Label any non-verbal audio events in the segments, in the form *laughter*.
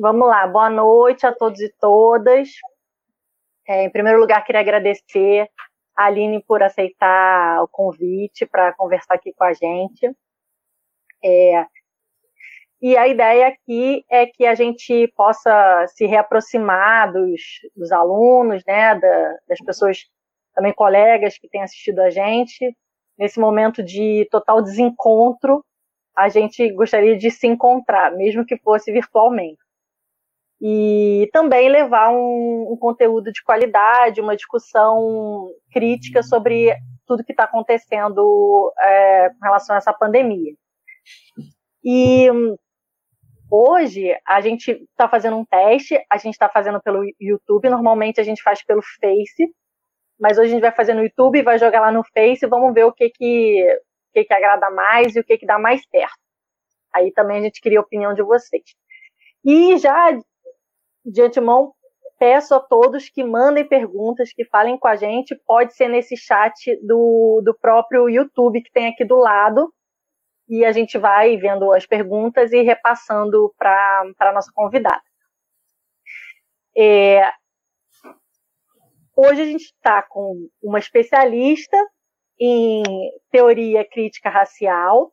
Vamos lá, boa noite a todos e todas. É, em primeiro lugar, queria agradecer a Aline por aceitar o convite para conversar aqui com a gente. É, e a ideia aqui é que a gente possa se reaproximar dos, dos alunos, né, da, das pessoas, também colegas que têm assistido a gente. Nesse momento de total desencontro, a gente gostaria de se encontrar, mesmo que fosse virtualmente. E também levar um, um conteúdo de qualidade, uma discussão crítica sobre tudo que está acontecendo é, com relação a essa pandemia. E Hoje, a gente está fazendo um teste, a gente está fazendo pelo YouTube, normalmente a gente faz pelo Face, mas hoje a gente vai fazer no YouTube, vai jogar lá no Face, vamos ver o que que, o que, que agrada mais e o que, que dá mais certo. Aí também a gente queria a opinião de vocês. E já de antemão, peço a todos que mandem perguntas, que falem com a gente, pode ser nesse chat do, do próprio YouTube que tem aqui do lado, e a gente vai vendo as perguntas e repassando para a nossa convidada. É, hoje a gente está com uma especialista em teoria crítica racial,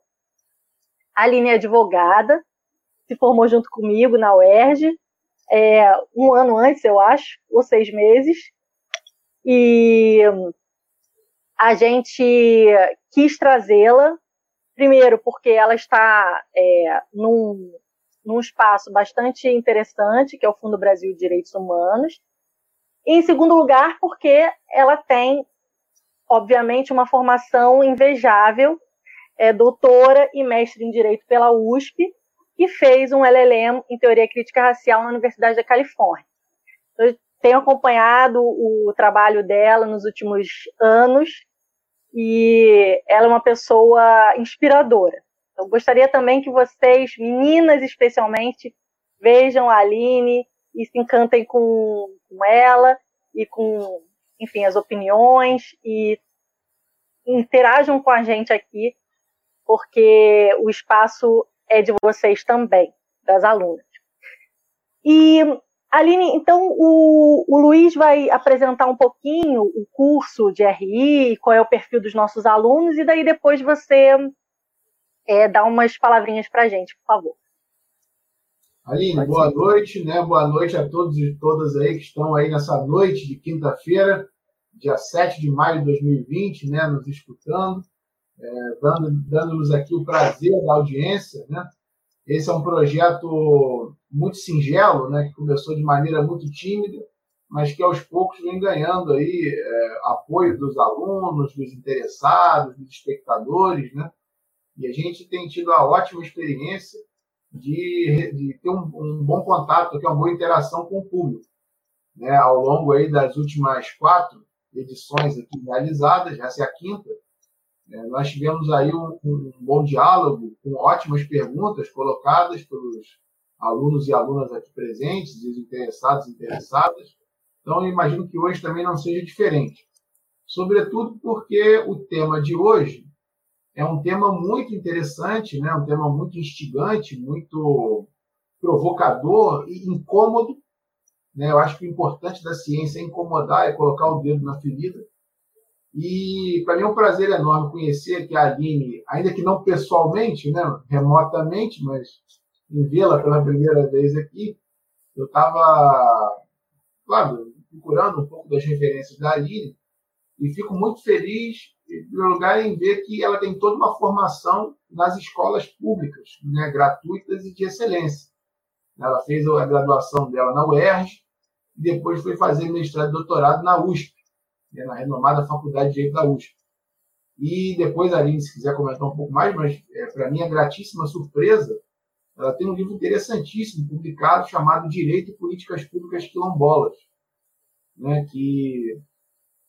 Aline é advogada, se formou junto comigo na UERJ, é, um ano antes, eu acho, ou seis meses, e a gente quis trazê-la. Primeiro, porque ela está é, num, num espaço bastante interessante, que é o Fundo Brasil de Direitos Humanos. E, em segundo lugar, porque ela tem, obviamente, uma formação invejável, é doutora e mestre em Direito pela USP, e fez um LLM em Teoria Crítica Racial na Universidade da Califórnia. Eu tenho acompanhado o trabalho dela nos últimos anos e ela é uma pessoa inspiradora. Eu gostaria também que vocês, meninas especialmente, vejam a Aline e se encantem com, com ela e com, enfim, as opiniões e interajam com a gente aqui, porque o espaço é de vocês também, das alunas. E Aline, então o, o Luiz vai apresentar um pouquinho o curso de RI, qual é o perfil dos nossos alunos, e daí depois você é, dá umas palavrinhas para a gente, por favor. Aline, boa noite, né? Boa noite a todos e todas aí que estão aí nessa noite de quinta-feira, dia 7 de maio de 2020, né? Nos escutando, é, dando-nos dando aqui o prazer da audiência, né? Esse é um projeto muito singelo, né, que começou de maneira muito tímida, mas que aos poucos vem ganhando aí é, apoio dos alunos, dos interessados, dos espectadores, né? E a gente tem tido a ótima experiência de, de ter um, um, bom contato, uma boa interação com o público, né? Ao longo aí das últimas quatro edições aqui realizadas, essa é a quinta, é, nós tivemos aí um, um, bom diálogo, com ótimas perguntas colocadas pelos alunos e alunas aqui presentes, os interessados e interessadas. Então, eu imagino que hoje também não seja diferente. Sobretudo porque o tema de hoje é um tema muito interessante, né? um tema muito instigante, muito provocador e incômodo. Né? Eu acho que o importante da ciência é incomodar, é colocar o dedo na ferida e para mim é um prazer enorme conhecer que a Aline, ainda que não pessoalmente, né, remotamente, mas em vê-la pela primeira vez aqui, eu estava, claro, procurando um pouco das referências da Aline e fico muito feliz, em primeiro lugar, em ver que ela tem toda uma formação nas escolas públicas, né, gratuitas e de excelência. Ela fez a graduação dela na UERJ e depois foi fazer mestrado e doutorado na USP na renomada Faculdade de Direito da USP. E depois, Aline, se quiser comentar um pouco mais, mas é, para mim, a gratíssima surpresa, ela tem um livro interessantíssimo publicado chamado Direito e Políticas Públicas Quilombolas, né, que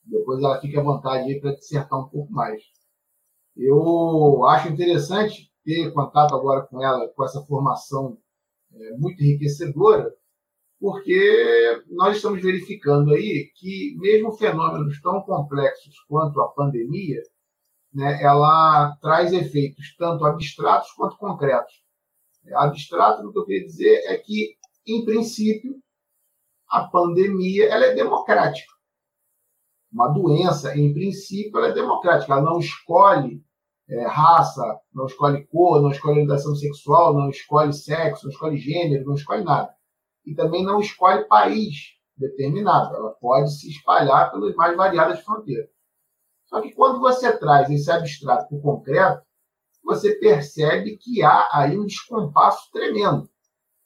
depois ela fica à vontade para dissertar um pouco mais. Eu acho interessante ter contato agora com ela, com essa formação é, muito enriquecedora, porque nós estamos verificando aí que mesmo fenômenos tão complexos quanto a pandemia, né, ela traz efeitos tanto abstratos quanto concretos. Abstrato, o que eu queria dizer é que em princípio, a pandemia ela é democrática. Uma doença, em princípio, ela é democrática. Ela não escolhe é, raça, não escolhe cor, não escolhe orientação sexual, não escolhe sexo, não escolhe gênero, não escolhe nada. E também não escolhe país determinado. Ela pode se espalhar pelas mais variadas fronteiras. Só que quando você traz esse abstrato para o concreto, você percebe que há aí um descompasso tremendo.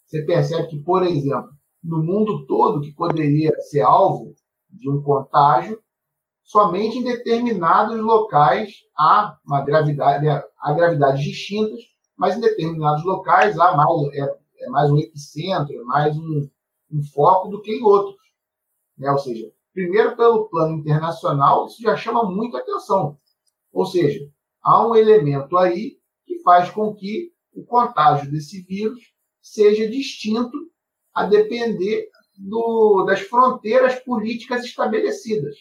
Você percebe que, por exemplo, no mundo todo que poderia ser alvo de um contágio, somente em determinados locais há uma gravidade, há gravidades distintas, mas em determinados locais há mais, é, é mais um epicentro, é mais um, um foco do que em outros. Né? Ou seja, primeiro pelo plano internacional, isso já chama muita atenção. Ou seja, há um elemento aí que faz com que o contágio desse vírus seja distinto a depender do, das fronteiras políticas estabelecidas.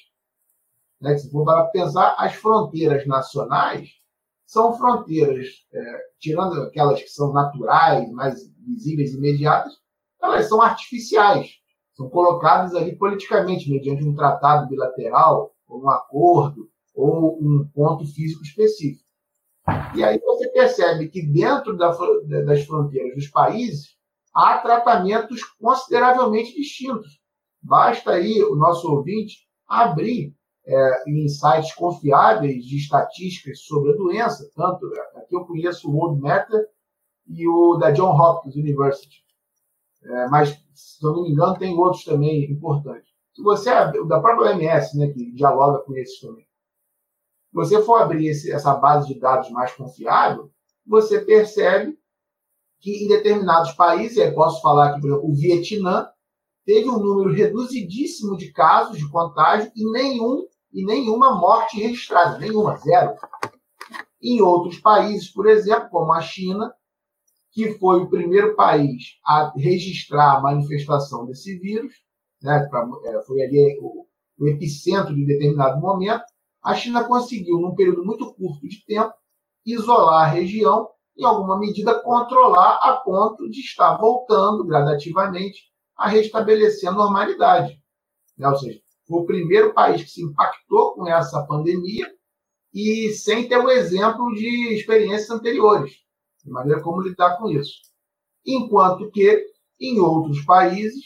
Né? Se for para pensar, as fronteiras nacionais são fronteiras, é, tirando aquelas que são naturais, mais visíveis imediatas, elas são artificiais são colocados ali politicamente, mediante um tratado bilateral, ou um acordo, ou um ponto físico específico. E aí você percebe que dentro da, das fronteiras dos países há tratamentos consideravelmente distintos. Basta aí o nosso ouvinte abrir é, em sites confiáveis de estatísticas sobre a doença, tanto aqui eu conheço o World Meta e o da John Hopkins University. É, mas, se eu não me engano, tem outros também importantes. Se você, da própria OMS, né, que dialoga com esses também, se você for abrir esse, essa base de dados mais confiável, você percebe que em determinados países, eu posso falar aqui, por exemplo, o Vietnã, teve um número reduzidíssimo de casos de contágio e nenhum e nenhuma morte registrada, nenhuma, zero. Em outros países, por exemplo, como a China, que foi o primeiro país a registrar a manifestação desse vírus, né, pra, é, foi ali o, o epicentro de determinado momento, a China conseguiu, num período muito curto de tempo, isolar a região em alguma medida, controlar a ponto de estar voltando gradativamente a restabelecer a normalidade. Né? Ou seja, foi o primeiro país que se impactou com essa pandemia e sem ter o exemplo de experiências anteriores de maneira como lidar com isso. Enquanto que, em outros países,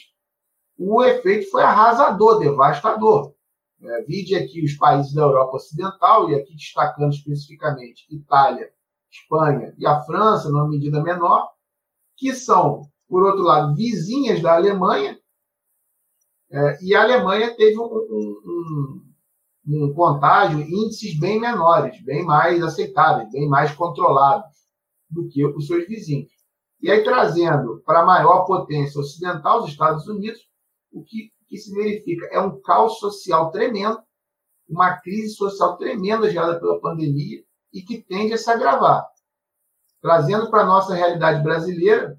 o efeito foi arrasador, devastador. É, vide aqui os países da Europa Ocidental, e aqui destacando especificamente Itália, Espanha e a França, numa medida menor, que são, por outro lado, vizinhas da Alemanha, é, e a Alemanha teve um, um, um, um contágio, índices bem menores, bem mais aceitáveis, bem mais controlados do que os seus vizinhos. E aí, trazendo para a maior potência ocidental, os Estados Unidos, o que, que se verifica é um caos social tremendo, uma crise social tremenda gerada pela pandemia e que tende a se agravar. Trazendo para a nossa realidade brasileira,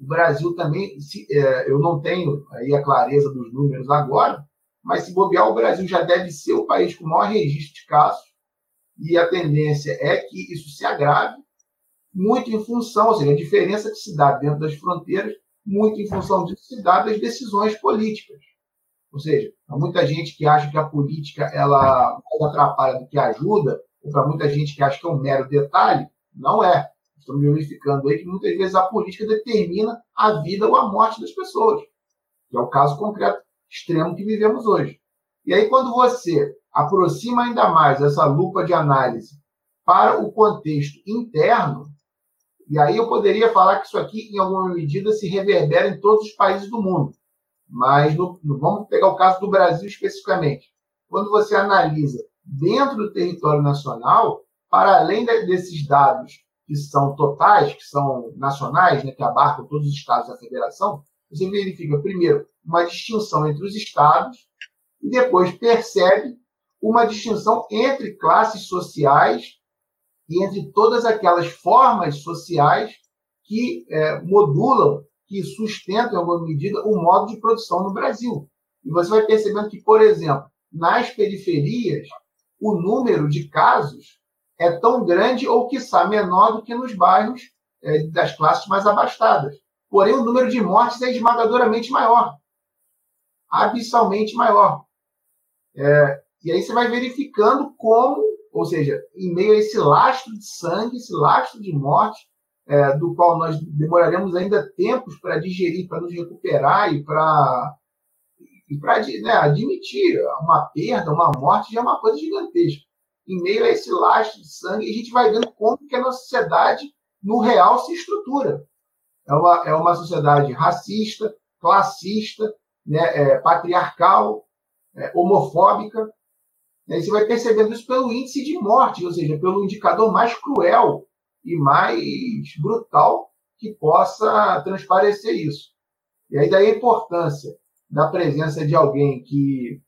o Brasil também, se, é, eu não tenho aí a clareza dos números agora, mas se bobear, o Brasil já deve ser o país com maior registro de casos, e a tendência é que isso se agrave, muito em função, ou seja, a diferença que se dá dentro das fronteiras, muito em função disso se dá das decisões políticas. Ou seja, há muita gente que acha que a política ela mais atrapalha do que ajuda, ou para muita gente que acha que é um mero detalhe, não é. Estamos verificando aí que muitas vezes a política determina a vida ou a morte das pessoas, que é o caso concreto extremo que vivemos hoje. E aí, quando você aproxima ainda mais essa lupa de análise para o contexto interno, e aí eu poderia falar que isso aqui, em alguma medida, se reverbera em todos os países do mundo. Mas no, vamos pegar o caso do Brasil especificamente. Quando você analisa dentro do território nacional, para além de, desses dados que são totais, que são nacionais, né, que abarcam todos os estados da federação, você verifica, primeiro, uma distinção entre os estados e depois percebe uma distinção entre classes sociais e entre todas aquelas formas sociais que é, modulam, que sustentam, em alguma medida, o modo de produção no Brasil. E você vai percebendo que, por exemplo, nas periferias, o número de casos é tão grande ou, quiçá, menor do que nos bairros é, das classes mais abastadas. porém o número de mortes é esmagadoramente maior. Abissalmente maior. É, e aí você vai verificando como, ou seja, em meio a esse lastro de sangue, esse lastro de morte, é, do qual nós demoraremos ainda tempos para digerir, para nos recuperar e para e para né, admitir uma perda, uma morte, já é uma coisa gigantesca. Em meio a esse lastro de sangue, a gente vai vendo como que a nossa sociedade, no real, se estrutura. É uma, é uma sociedade racista, classista, né, é, patriarcal, é, homofóbica. Né, você vai percebendo isso pelo índice de morte, ou seja, pelo indicador mais cruel e mais brutal que possa transparecer isso. E aí daí a importância da presença de alguém que,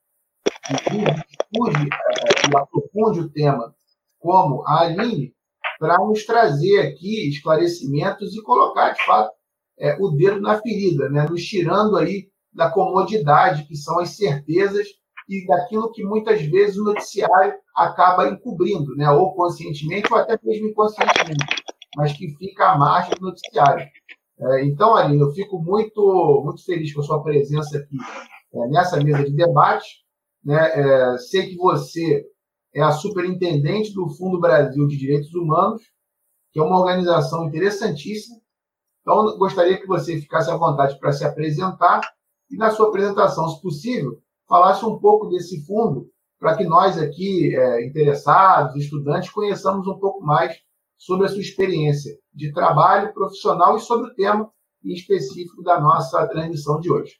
estude é, e aprofunde o tema, como a Aline, para nos trazer aqui esclarecimentos e colocar, de fato, é, o dedo na ferida, né? nos tirando aí da comodidade, que são as certezas e daquilo que muitas vezes o noticiário acaba encobrindo, né? ou conscientemente ou até mesmo inconscientemente, mas que fica à margem do noticiário. É, então, Aline, eu fico muito, muito feliz com a sua presença aqui é, nessa mesa de debate. Né? É, sei que você é a superintendente do Fundo Brasil de Direitos Humanos, que é uma organização interessantíssima. Então, gostaria que você ficasse à vontade para se apresentar e, na sua apresentação, se possível, falasse um pouco desse fundo, para que nós aqui, é, interessados, estudantes, conheçamos um pouco mais sobre a sua experiência de trabalho profissional e sobre o tema em específico da nossa transmissão de hoje.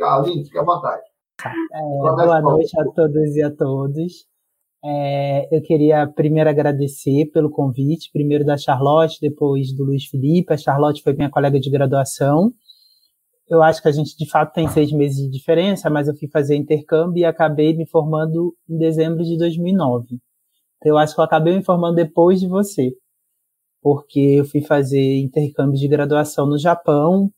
Aline, fique à vontade. É, boa noite a todas e a todos. É, eu queria primeiro agradecer pelo convite, primeiro da Charlotte, depois do Luiz Felipe. A Charlotte foi minha colega de graduação. Eu acho que a gente de fato tem seis meses de diferença, mas eu fui fazer intercâmbio e acabei me formando em dezembro de 2009. Então eu acho que eu acabei me formando depois de você porque eu fui fazer intercâmbio de graduação no Japão.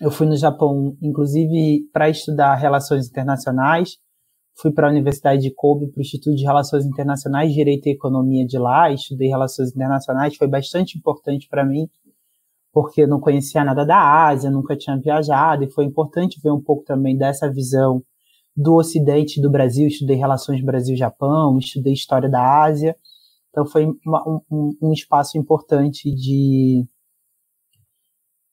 Eu fui no Japão, inclusive, para estudar relações internacionais. Fui para a Universidade de Kobe, para o Instituto de Relações Internacionais, Direito e Economia de lá. Estudei relações internacionais, foi bastante importante para mim, porque não conhecia nada da Ásia, nunca tinha viajado, e foi importante ver um pouco também dessa visão do Ocidente do Brasil. Estudei relações Brasil-Japão, estudei história da Ásia. Então foi uma, um, um espaço importante de,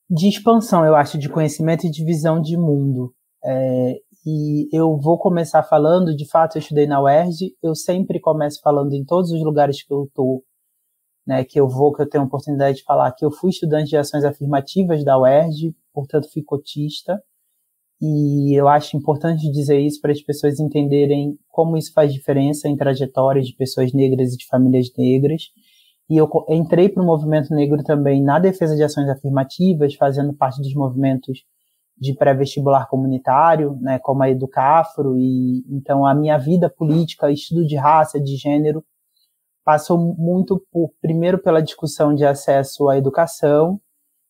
de expansão, eu acho, de conhecimento e de visão de mundo. É, e eu vou começar falando, de fato, eu estudei na UERJ, eu sempre começo falando em todos os lugares que eu estou, né, que eu vou, que eu tenho a oportunidade de falar, que eu fui estudante de ações afirmativas da UERJ, portanto fui cotista, e eu acho importante dizer isso para as pessoas entenderem como isso faz diferença em trajetórias de pessoas negras e de famílias negras. E eu entrei para o movimento negro também na defesa de ações afirmativas, fazendo parte dos movimentos de pré-vestibular comunitário, né, como a Educafro, e então a minha vida política, estudo de raça, de gênero, passou muito por, primeiro pela discussão de acesso à educação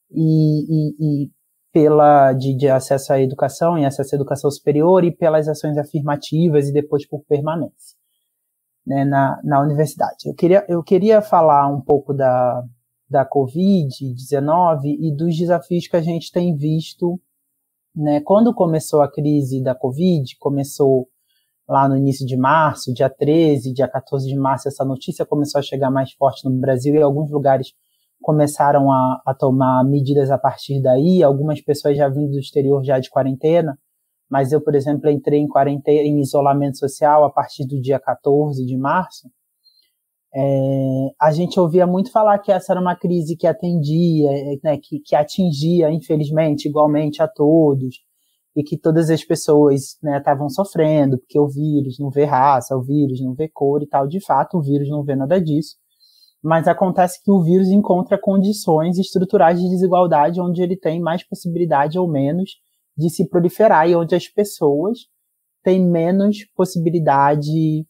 e, e, e pela de, de, acesso à educação e acesso à educação superior e pelas ações afirmativas e depois por permanência né, na, na universidade. Eu queria, eu queria falar um pouco da, da Covid-19 e dos desafios que a gente tem visto. Né, quando começou a crise da Covid, começou lá no início de março, dia 13, dia 14 de março, essa notícia começou a chegar mais forte no Brasil e alguns lugares começaram a, a tomar medidas a partir daí, algumas pessoas já vindo do exterior já de quarentena, mas eu, por exemplo, entrei em quarentena, em isolamento social a partir do dia 14 de março. É, a gente ouvia muito falar que essa era uma crise que atendia, né, que, que atingia, infelizmente, igualmente a todos, e que todas as pessoas estavam né, sofrendo, porque o vírus não vê raça, o vírus não vê cor e tal. De fato, o vírus não vê nada disso mas acontece que o vírus encontra condições estruturais de desigualdade onde ele tem mais possibilidade ou menos de se proliferar e onde as pessoas têm menos possibilidade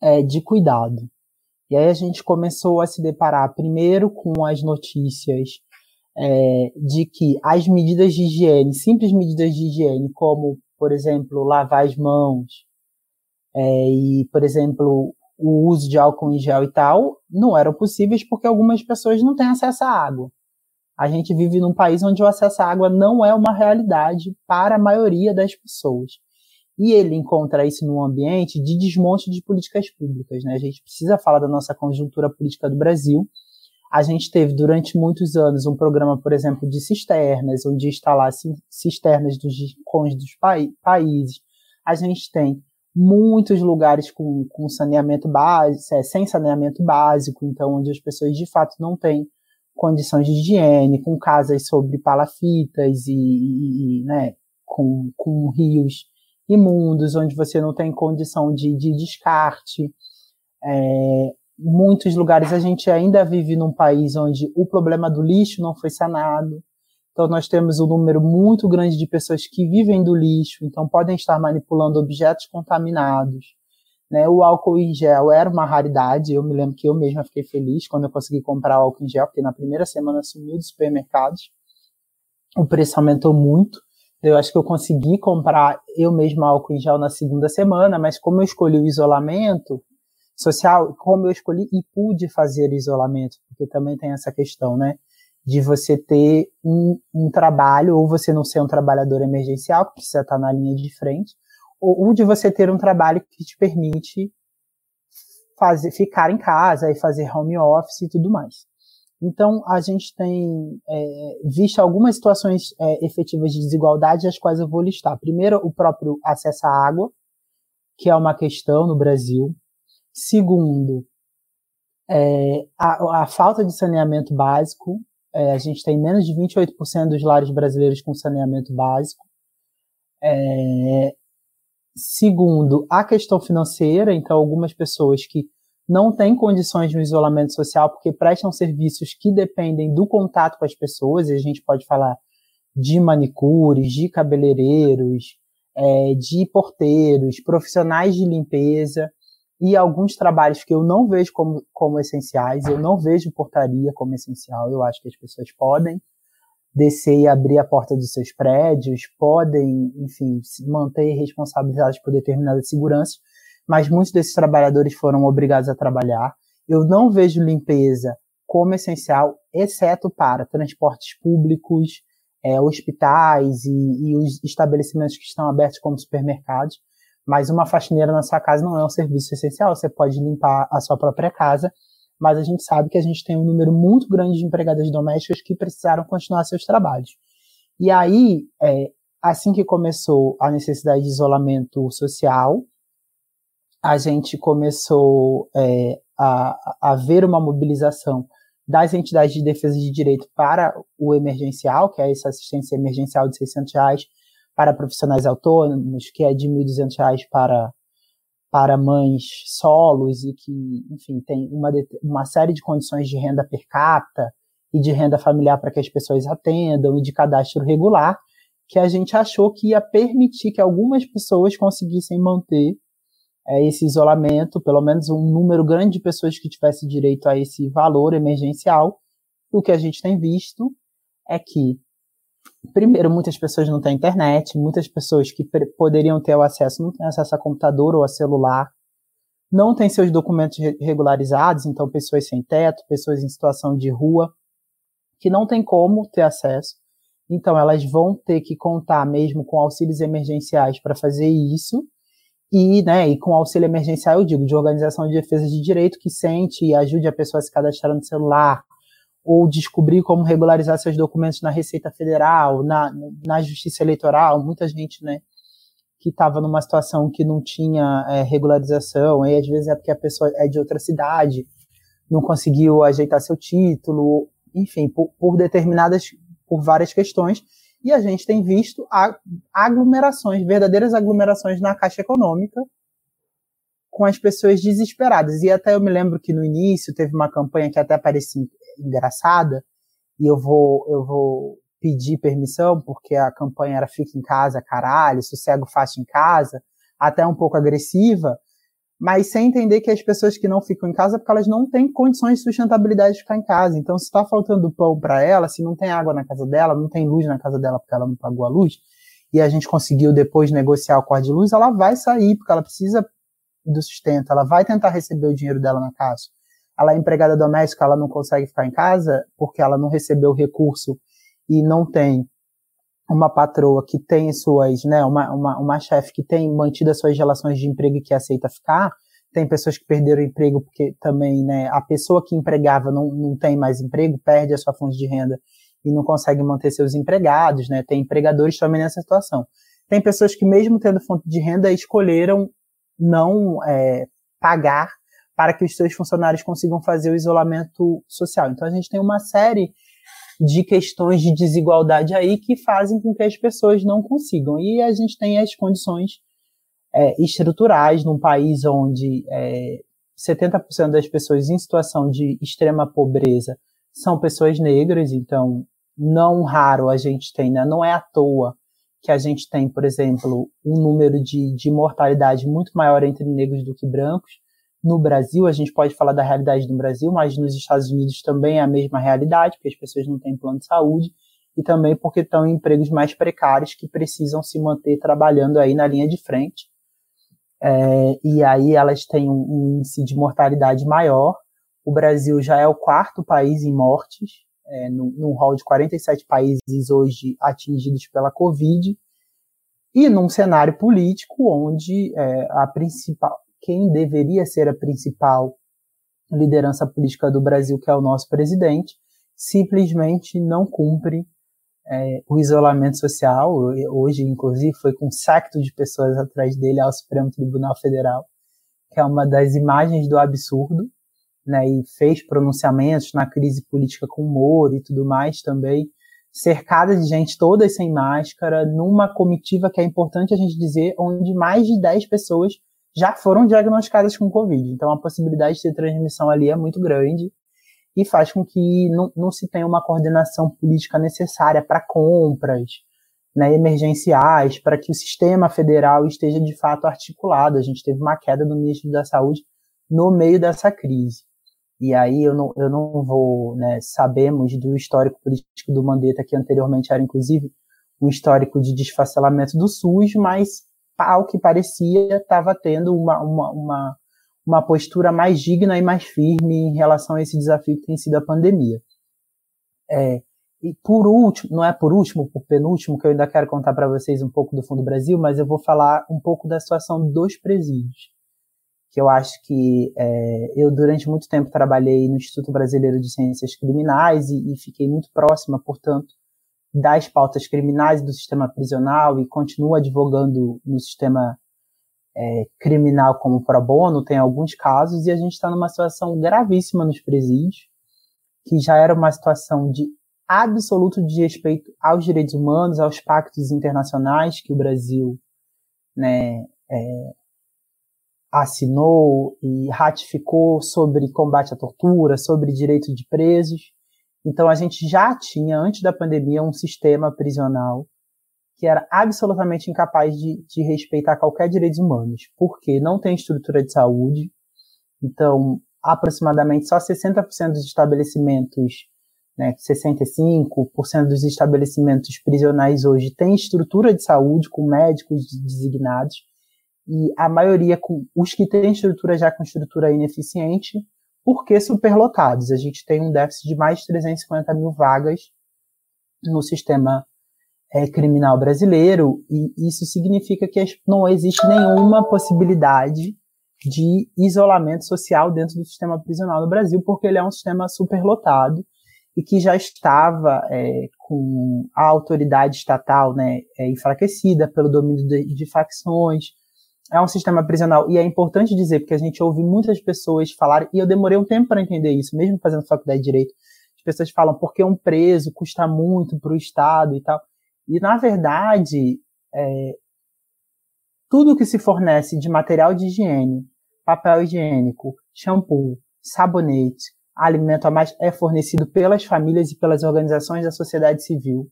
é, de cuidado. E aí a gente começou a se deparar primeiro com as notícias é, de que as medidas de higiene, simples medidas de higiene, como, por exemplo, lavar as mãos, é, e, por exemplo, o uso de álcool em gel e tal não eram possíveis porque algumas pessoas não têm acesso à água. A gente vive num país onde o acesso à água não é uma realidade para a maioria das pessoas. E ele encontra isso num ambiente de desmonte de políticas públicas. Né? A gente precisa falar da nossa conjuntura política do Brasil. A gente teve durante muitos anos um programa, por exemplo, de cisternas, onde instalar cisternas dos rincões dos países. A gente tem muitos lugares com, com saneamento básico, é, sem saneamento básico, então onde as pessoas de fato não têm condições de higiene, com casas sobre palafitas e, e, e né, com, com rios imundos, onde você não tem condição de, de descarte. É, muitos lugares a gente ainda vive num país onde o problema do lixo não foi sanado. Então nós temos um número muito grande de pessoas que vivem do lixo, então podem estar manipulando objetos contaminados. Né? O álcool em gel era uma raridade, eu me lembro que eu mesma fiquei feliz quando eu consegui comprar o álcool em gel, porque na primeira semana sumiu dos supermercados. O preço aumentou muito. Eu acho que eu consegui comprar eu mesmo álcool em gel na segunda semana, mas como eu escolhi o isolamento social, como eu escolhi e pude fazer isolamento, porque também tem essa questão, né? De você ter um, um trabalho, ou você não ser um trabalhador emergencial, que precisa estar na linha de frente, ou, ou de você ter um trabalho que te permite fazer, ficar em casa e fazer home office e tudo mais. Então, a gente tem é, visto algumas situações é, efetivas de desigualdade, as quais eu vou listar. Primeiro, o próprio acesso à água, que é uma questão no Brasil. Segundo, é, a, a, falta de saneamento básico. É, a gente tem menos de 28% dos lares brasileiros com saneamento básico. É, segundo, a questão financeira. Então, algumas pessoas que não têm condições de um isolamento social porque prestam serviços que dependem do contato com as pessoas, e a gente pode falar de manicures, de cabeleireiros, é, de porteiros, profissionais de limpeza e alguns trabalhos que eu não vejo como, como essenciais, eu não vejo portaria como essencial, eu acho que as pessoas podem descer e abrir a porta dos seus prédios, podem, enfim, se manter responsabilizados por determinadas seguranças, mas muitos desses trabalhadores foram obrigados a trabalhar. Eu não vejo limpeza como essencial, exceto para transportes públicos, é, hospitais e, e, os estabelecimentos que estão abertos como supermercados. Mas uma faxineira na sua casa não é um serviço essencial. Você pode limpar a sua própria casa, mas a gente sabe que a gente tem um número muito grande de empregadas domésticas que precisaram continuar seus trabalhos. E aí, é, assim que começou a necessidade de isolamento social, a gente começou é, a, a ver uma mobilização das entidades de defesa de direito para o emergencial, que é essa assistência emergencial de 600 reais para profissionais autônomos, que é de 1.200 reais para, para mães solos e que, enfim, tem uma, uma série de condições de renda per capita e de renda familiar para que as pessoas atendam e de cadastro regular, que a gente achou que ia permitir que algumas pessoas conseguissem manter é, esse isolamento, pelo menos um número grande de pessoas que tivesse direito a esse valor emergencial. O que a gente tem visto é que, primeiro, muitas pessoas não têm internet, muitas pessoas que poderiam ter o acesso não têm acesso a computador ou a celular, não têm seus documentos regularizados, então pessoas sem teto, pessoas em situação de rua, que não têm como ter acesso. Então elas vão ter que contar mesmo com auxílios emergenciais para fazer isso e, né, e com auxílio emergencial, eu digo, de organização de defesa de direito que sente e ajude a pessoa a se cadastrar no celular, ou descobrir como regularizar seus documentos na Receita Federal, na, na Justiça Eleitoral, muita gente, né, que estava numa situação que não tinha é, regularização, e às vezes é porque a pessoa é de outra cidade, não conseguiu ajeitar seu título, enfim, por, por determinadas, por várias questões, e a gente tem visto aglomerações, verdadeiras aglomerações na Caixa Econômica, com as pessoas desesperadas. E até eu me lembro que no início teve uma campanha que até parecia engraçada, e eu vou, eu vou pedir permissão, porque a campanha era fica em casa, caralho, sossego fácil em casa, até um pouco agressiva, mas sem entender que as pessoas que não ficam em casa é porque elas não têm condições de sustentabilidade de ficar em casa. Então, se está faltando pão para ela, se não tem água na casa dela, não tem luz na casa dela porque ela não pagou a luz, e a gente conseguiu depois negociar o corte de luz, ela vai sair porque ela precisa do sustento, ela vai tentar receber o dinheiro dela na casa. Ela é empregada doméstica, ela não consegue ficar em casa porque ela não recebeu recurso e não tem uma patroa que tem suas, né, uma, uma, uma chefe que tem mantido as suas relações de emprego e que aceita ficar, tem pessoas que perderam o emprego porque também, né, a pessoa que empregava não, não tem mais emprego, perde a sua fonte de renda e não consegue manter seus empregados, né, tem empregadores também nessa situação. Tem pessoas que mesmo tendo fonte de renda escolheram não é, pagar para que os seus funcionários consigam fazer o isolamento social. Então a gente tem uma série de questões de desigualdade aí que fazem com que as pessoas não consigam. E a gente tem as condições é, estruturais num país onde é, 70% das pessoas em situação de extrema pobreza são pessoas negras, então não raro a gente tem, né? não é à toa que a gente tem, por exemplo, um número de, de mortalidade muito maior entre negros do que brancos. No Brasil, a gente pode falar da realidade do Brasil, mas nos Estados Unidos também é a mesma realidade, porque as pessoas não têm plano de saúde e também porque estão em empregos mais precários que precisam se manter trabalhando aí na linha de frente. É, e aí elas têm um, um, índice de mortalidade maior. O Brasil já é o quarto país em mortes, é, num hall de 47 países hoje atingidos pela Covid, e num cenário político onde é, a principal, quem deveria ser a principal liderança política do Brasil, que é o nosso presidente, simplesmente não cumpre é, o isolamento social. Hoje, inclusive, foi com um secto de pessoas atrás dele ao Supremo Tribunal Federal, que é uma das imagens do absurdo, né, e fez pronunciamentos na crise política com humor e tudo mais também, cercada de gente toda sem máscara, numa comitiva que é importante a gente dizer, onde mais de 10 pessoas já foram diagnosticadas com Covid. Então a possibilidade de ter transmissão ali é muito grande e faz com que não, não se tenha uma coordenação política necessária para compras né, emergenciais, para que o sistema federal esteja de fato articulado. A gente teve uma queda do ministro da Saúde no meio dessa crise. E aí eu não, eu não vou, né, sabemos do histórico político do Mandetta, que anteriormente era inclusive um histórico de desfacelamento do SUS, mas ao que parecia, estava tendo uma, uma, uma, uma postura mais digna e mais firme em relação a esse desafio que tem sido a pandemia. É, e por último, não é por último, por penúltimo, que eu ainda quero contar para vocês um pouco do Fundo Brasil, mas eu vou falar um pouco da situação dos presídios. Que eu acho que é, eu, durante muito tempo, trabalhei no Instituto Brasileiro de Ciências Criminais e, e fiquei muito próxima, portanto, das pautas criminais do sistema prisional e continua advogando no sistema é, criminal como pro bono, tem alguns casos, e a gente está numa situação gravíssima nos presídios, que já era uma situação de absoluto desrespeito aos direitos humanos, aos pactos internacionais que o Brasil né, é, assinou e ratificou sobre combate à tortura, sobre direitos de presos. Então a gente já tinha, antes da pandemia, um sistema prisional que era absolutamente incapaz de, de respeitar qualquer direitos humanos, porque não tem estrutura de saúde. Então, aproximadamente só 60% dos estabelecimentos, né, 65% dos estabelecimentos prisionais hoje têm estrutura de saúde com médicos designados e a maioria com os que têm estrutura já com estrutura ineficiente porque superlotados. A gente tem um déficit de mais de 350 mil vagas no sistema é, criminal brasileiro, e isso significa que não existe nenhuma possibilidade de isolamento social dentro do sistema prisional no Brasil, porque ele é um sistema superlotado e que já estava é, com a autoridade estatal né, é, enfraquecida pelo domínio de, de facções, é um sistema prisional, e é importante dizer, porque a gente ouve muitas pessoas falarem, e eu demorei um tempo para entender isso, mesmo fazendo faculdade de Direito, as pessoas falam porque um preso custa muito para o Estado e tal. E, na verdade, é, tudo que se fornece de material de higiene, papel higiênico, shampoo, sabonete, alimento a mais, é fornecido pelas famílias e pelas organizações da sociedade civil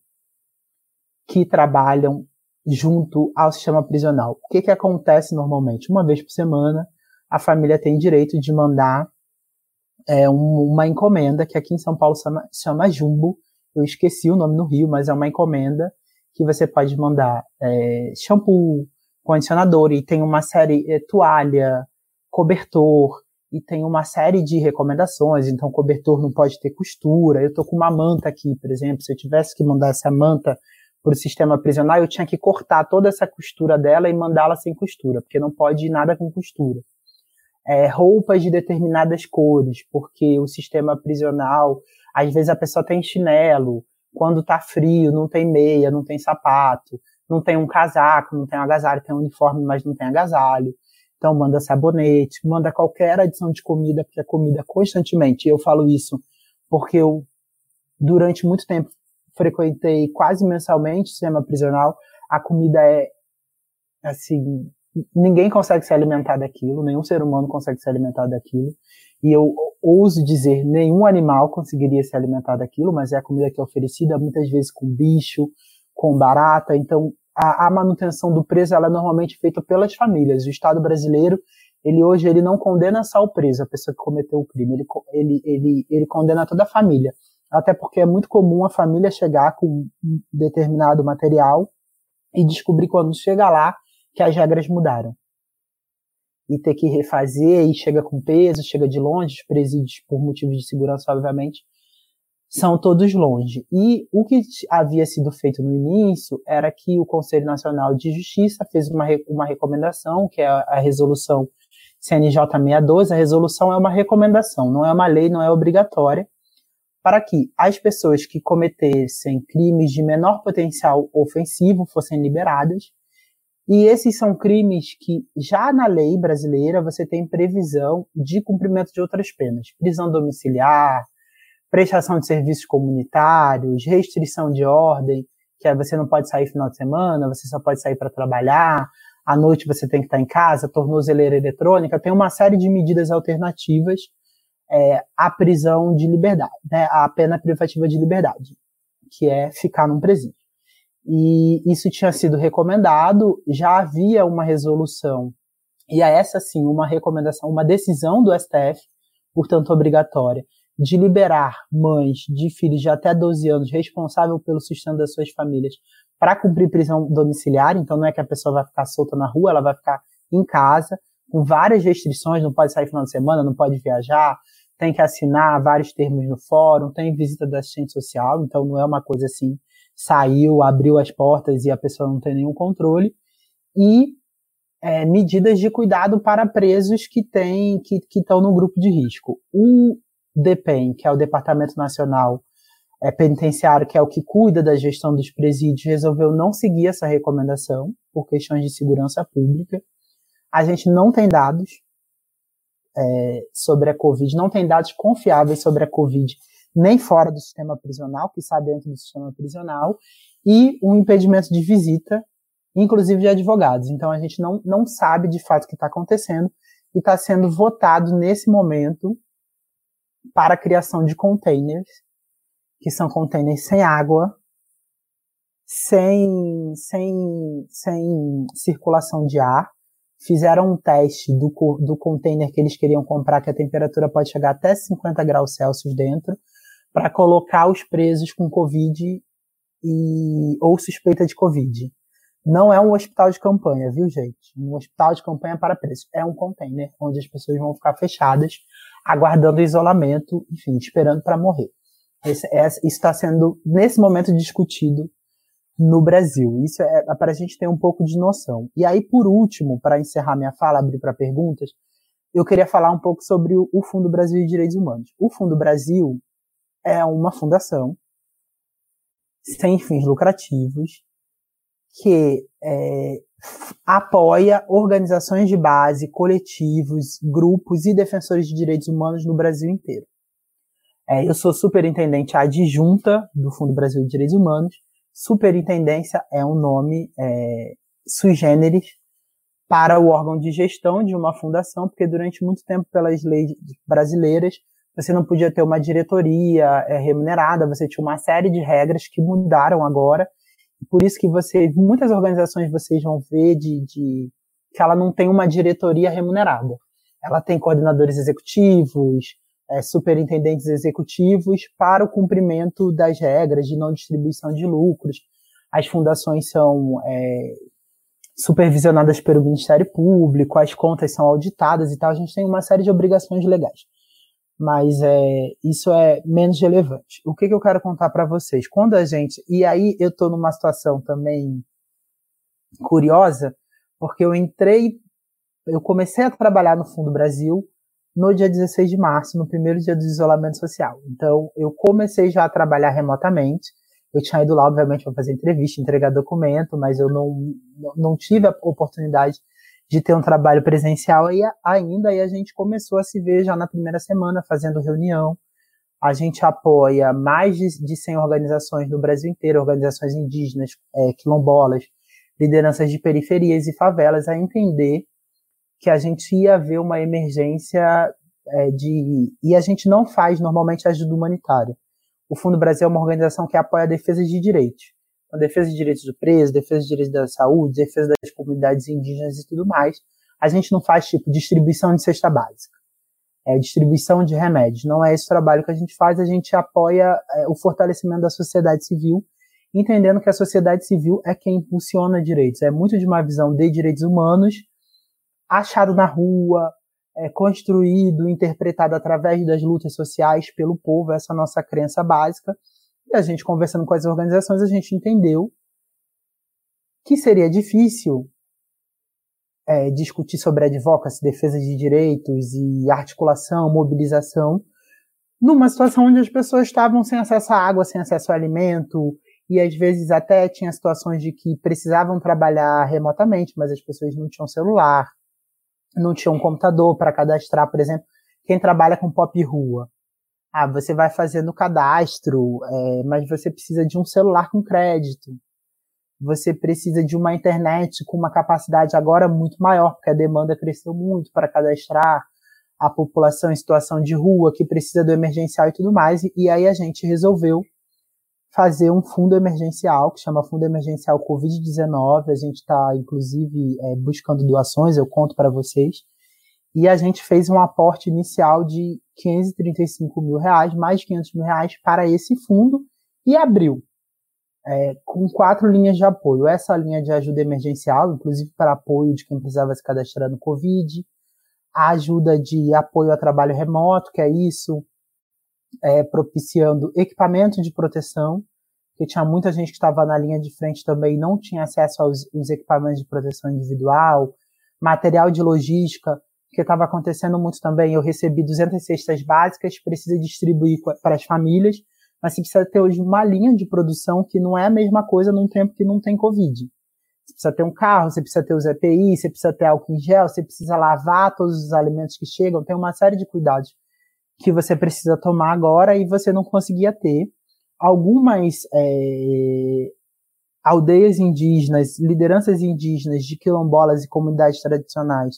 que trabalham junto ao sistema prisional. O que, que acontece normalmente? Uma vez por semana, a família tem direito de mandar é, um, uma encomenda, que aqui em São Paulo chama, chama Jumbo. Eu esqueci o nome no Rio, mas é uma encomenda que você pode mandar é, shampoo, condicionador, e tem uma série, é, toalha, cobertor, e tem uma série de recomendações, então cobertor não pode ter costura. Eu tô com uma manta aqui, por exemplo, se eu tivesse que mandar essa manta para o sistema prisional, eu tinha que cortar toda essa costura dela e mandá-la sem costura, porque não pode ir nada com costura. É, roupas de determinadas cores, porque o sistema prisional, às vezes a pessoa tem chinelo, quando tá frio, não tem meia, não tem sapato, não tem um casaco, não tem um agasalho, tem um uniforme, mas não tem agasalho. Então manda sabonete, manda qualquer adição de comida, porque a comida constantemente, eu falo isso porque eu durante muito tempo frequentei quase mensalmente o sistema prisional, a comida é assim, ninguém consegue se alimentar daquilo, nenhum ser humano consegue se alimentar daquilo. E eu ouso dizer, nenhum animal conseguiria se alimentar daquilo, mas é a comida que é oferecida muitas vezes com bicho, com barata. Então, a, a manutenção do preso ela é normalmente feita pelas famílias. O Estado brasileiro, ele hoje ele não condena só o preso, a pessoa que cometeu o crime, ele, ele, ele, ele condena toda a família até porque é muito comum a família chegar com um determinado material e descobrir quando chega lá que as regras mudaram. E ter que refazer, e chega com peso, chega de longe, os presídios, por motivos de segurança, obviamente, são todos longe. E o que havia sido feito no início era que o Conselho Nacional de Justiça fez uma, uma recomendação, que é a, resolução CNJ 62. A resolução é uma recomendação, não é uma lei, não é obrigatória para que as pessoas que cometessem crimes de menor potencial ofensivo fossem liberadas. E esses são crimes que, já na lei brasileira, você tem previsão de cumprimento de outras penas. Prisão domiciliar, prestação de serviços comunitários, restrição de ordem, que é você não pode sair final de semana, você só pode sair para trabalhar, à noite você tem que estar em casa, tornozeleira eletrônica, tem uma série de medidas alternativas é, a prisão de liberdade, né, a pena privativa de liberdade, que é ficar num presídio. E isso tinha sido recomendado, já havia uma resolução, e a essa sim, uma recomendação, uma decisão do STF, portanto obrigatória, de liberar mães de filhos de até 12 anos responsável pelo sustento das suas famílias para cumprir prisão domiciliar, então não é que a pessoa vai ficar solta na rua, ela vai ficar em casa, com várias restrições, não pode sair final de semana, não pode viajar, tem que assinar vários termos no fórum, tem visita da assistente social, então não é uma coisa assim, saiu, abriu as portas e a pessoa não tem nenhum controle. E é, medidas de cuidado para presos que têm, que, estão no grupo de risco. O DEPEN, que é o Departamento Nacional é, Penitenciário, que é o que cuida da gestão dos presídios, resolveu não seguir essa recomendação por questões de segurança pública. A gente não tem dados é, sobre a Covid, não tem dados confiáveis sobre a Covid, nem fora do sistema prisional, que está dentro do sistema prisional, e um impedimento de visita, inclusive de advogados. Então a gente não, não sabe de fato o que está acontecendo e está sendo votado nesse momento para a criação de containers, que são containers sem água, sem, sem, sem circulação de ar, fizeram um teste do, do container que eles queriam comprar, que a temperatura pode chegar até 50 graus Celsius dentro, para colocar os presos com Covid e, ou suspeita de Covid. Não é um hospital de campanha, viu, gente? Um hospital de campanha para presos. É um container onde as pessoas vão ficar fechadas, aguardando isolamento, enfim, esperando para morrer. Esse, é, isso está sendo, nesse momento, discutido no Brasil. Isso é, é para a gente ter um pouco de noção. E aí, por último, para encerrar minha fala, abrir para perguntas, eu queria falar um pouco sobre o, Fundo Brasil de Direitos Humanos. O Fundo Brasil é uma fundação sem fins lucrativos que é, apoia organizações de base, coletivos, grupos e defensores de direitos humanos no Brasil inteiro. É, eu sou superintendente adjunta do Fundo Brasil de Direitos Humanos Superintendência é um nome é, sui generis para o órgão de gestão de uma fundação, porque durante muito tempo, pelas leis brasileiras, você não podia ter uma diretoria é, remunerada, você tinha uma série de regras que mudaram agora. Por isso que você, muitas organizações vocês vão ver de, de que ela não tem uma diretoria remunerada. Ela tem coordenadores executivos, é, superintendentes executivos para o cumprimento das regras de não distribuição de lucros. As fundações são, é, supervisionadas pelo Ministério Público, as contas são auditadas e tal, a gente tem uma série de obrigações legais. Mas é, isso é menos relevante. O que, que eu quero contar para vocês? Quando a gente. E aí eu estou numa situação também curiosa, porque eu entrei. Eu comecei a trabalhar no Fundo Brasil no dia 16 de março, no primeiro dia do isolamento social. Então, eu comecei já a trabalhar remotamente. Eu tinha ido lá, obviamente, para fazer entrevista, entregar documento, mas eu não, não tive a oportunidade de ter um trabalho presencial e ainda aí a gente começou a se ver já na primeira semana fazendo reunião. A gente apoia mais de, de 100 organizações no Brasil inteiro, organizações indígenas, é, quilombolas, lideranças de periferias e favelas a entender que a gente ia ver uma emergência é, de. E a gente não faz normalmente ajuda humanitária. O Fundo Brasil é uma organização que apoia a defesa de direitos. A defesa de direitos do preso, defesa de direitos da saúde, defesa das comunidades indígenas e tudo mais. A gente não faz tipo distribuição de cesta básica. É distribuição de remédios. Não é esse trabalho que a gente faz, a gente apoia é, o fortalecimento da sociedade civil, entendendo que a sociedade civil é quem impulsiona direitos. É muito de uma visão de direitos humanos, achado na rua, é, construído, interpretado através das lutas sociais pelo povo, essa nossa crença básica. E a gente conversando com as organizações, a gente entendeu que seria difícil é, discutir sobre advocacy, defesa de direitos e articulação, mobilização, numa situação onde as pessoas estavam sem acesso à água, sem acesso ao alimento, e às vezes até tinha situações de que precisavam trabalhar remotamente, mas as pessoas não tinham celular, não tinha um computador para cadastrar, por exemplo, quem trabalha com pop rua. Ah, você vai fazendo cadastro, é, mas você precisa de um celular com crédito. Você precisa de uma internet com uma capacidade agora muito maior, porque a demanda cresceu muito para cadastrar a população em situação de rua, que precisa do emergencial e tudo mais. E, e aí a gente resolveu fazer um fundo emergencial, que chama Fundo Emergencial Covid-19. A gente está, inclusive, é, buscando doações, eu conto para vocês. E a gente fez um aporte inicial de 535 mil reais, mais de 500 mil reais para esse fundo e abriu é, com quatro linhas de apoio. Essa linha de ajuda emergencial, inclusive para apoio de quem precisava se cadastrar no Covid, a ajuda de apoio a trabalho remoto, que é isso, é, propiciando equipamento de proteção, que tinha muita gente que estava na linha de frente também e não tinha acesso aos, aos equipamentos de proteção individual, material de logística, que estava acontecendo muito também. Eu recebi 200 cestas básicas, precisa distribuir para as famílias, mas você precisa ter hoje uma linha de produção que não é a mesma coisa num tempo que não tem Covid. Você precisa ter um carro, você precisa ter os EPI, você precisa ter álcool em gel, você precisa lavar todos os alimentos que chegam, tem uma série de cuidados que você precisa tomar agora e você não conseguia ter. Algumas é, aldeias indígenas, lideranças indígenas de quilombolas e comunidades tradicionais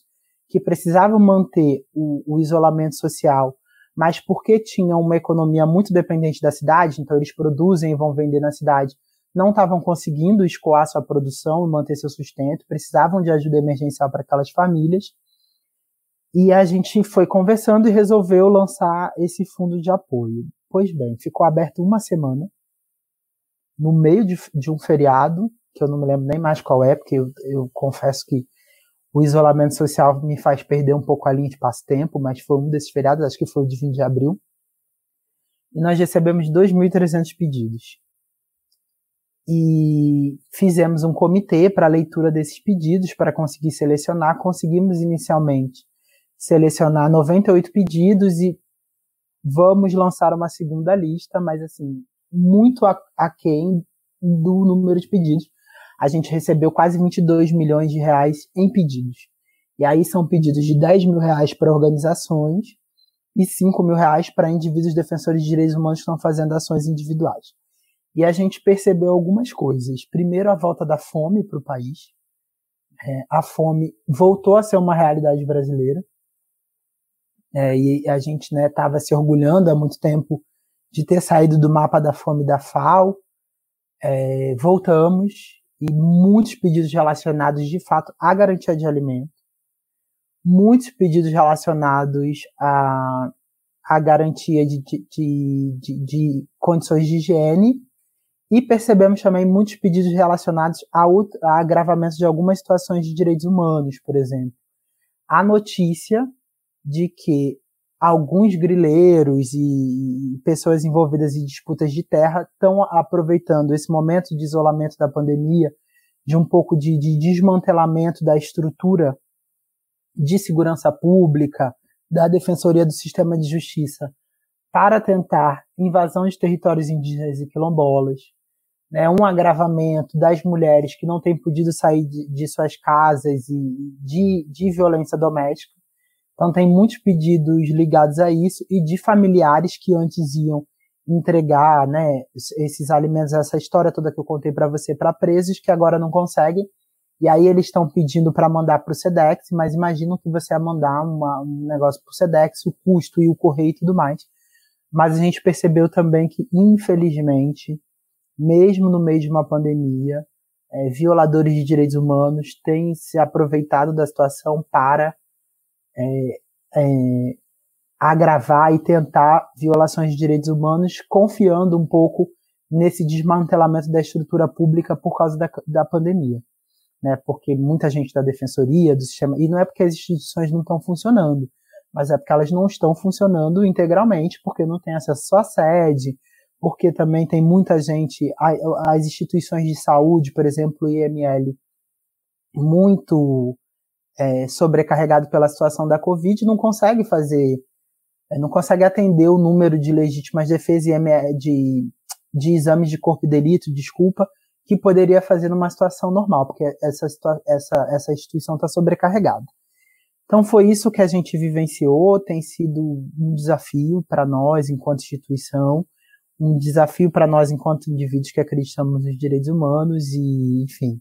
que precisavam manter o, o isolamento social, mas porque tinham uma economia muito dependente da cidade, então eles produzem e vão vender na cidade, não estavam conseguindo escoar sua produção e manter seu sustento, precisavam de ajuda emergencial para aquelas famílias. E a gente foi conversando e resolveu lançar esse fundo de apoio. Pois bem, ficou aberto uma semana, no meio de, de um feriado, que eu não me lembro nem mais qual é, porque eu, eu confesso que o isolamento social me faz perder um pouco a linha de passo-tempo, mas foi um desses feriados, acho que foi o de 20 de abril. E nós recebemos 2.300 pedidos. E fizemos um comitê para a leitura desses pedidos, para conseguir selecionar. Conseguimos inicialmente selecionar 98 pedidos e vamos lançar uma segunda lista, mas assim, muito aquém do número de pedidos. A gente recebeu quase 22 milhões de reais em pedidos. E aí são pedidos de 10 mil reais para organizações e 5 mil reais para indivíduos defensores de direitos humanos que estão fazendo ações individuais. E a gente percebeu algumas coisas. Primeiro, a volta da fome para o país. É, a fome voltou a ser uma realidade brasileira. É, e a gente estava né, se orgulhando há muito tempo de ter saído do mapa da fome da FAO. É, voltamos e muitos pedidos relacionados de fato à garantia de alimento, muitos pedidos relacionados à, à garantia de, de, de, de condições de higiene E percebemos também muitos pedidos relacionados a, agravamento de algumas situações de direitos humanos, por exemplo. A notícia de que alguns grileiros e pessoas envolvidas em disputas de terra estão aproveitando esse momento de isolamento da pandemia, de um pouco de, de desmantelamento da estrutura de segurança pública, da Defensoria do Sistema de Justiça, para tentar invasão de territórios indígenas e quilombolas, né, um agravamento das mulheres que não têm podido sair de, de suas casas e de, de violência doméstica. Então, tem muitos pedidos ligados a isso e de familiares que antes iam entregar né, esses alimentos, essa história toda que eu contei para você, para presos que agora não conseguem. E aí eles estão pedindo para mandar para o SEDEX, mas imaginam que você ia mandar uma, um negócio para o SEDEX, o custo e o correio e tudo mais. Mas a gente percebeu também que, infelizmente, mesmo no meio de uma pandemia, é, violadores de direitos humanos têm se aproveitado da situação para é, é, agravar e tentar violações de direitos humanos, confiando um pouco nesse desmantelamento da estrutura pública por causa da, da pandemia. Né? Porque muita gente da defensoria, do sistema, e não é porque as instituições não estão funcionando, mas é porque elas não estão funcionando integralmente, porque não tem acesso à sede, porque também tem muita gente, as instituições de saúde, por exemplo, IML, muito é, sobrecarregado pela situação da Covid, não consegue fazer, é, não consegue atender o número de legítimas defesas e de, de exames de corpo e delito, desculpa, que poderia fazer numa situação normal, porque essa, essa, essa instituição está sobrecarregada. Então foi isso que a gente vivenciou, tem sido um desafio para nós enquanto instituição, um desafio para nós enquanto indivíduos que acreditamos nos direitos humanos e, enfim,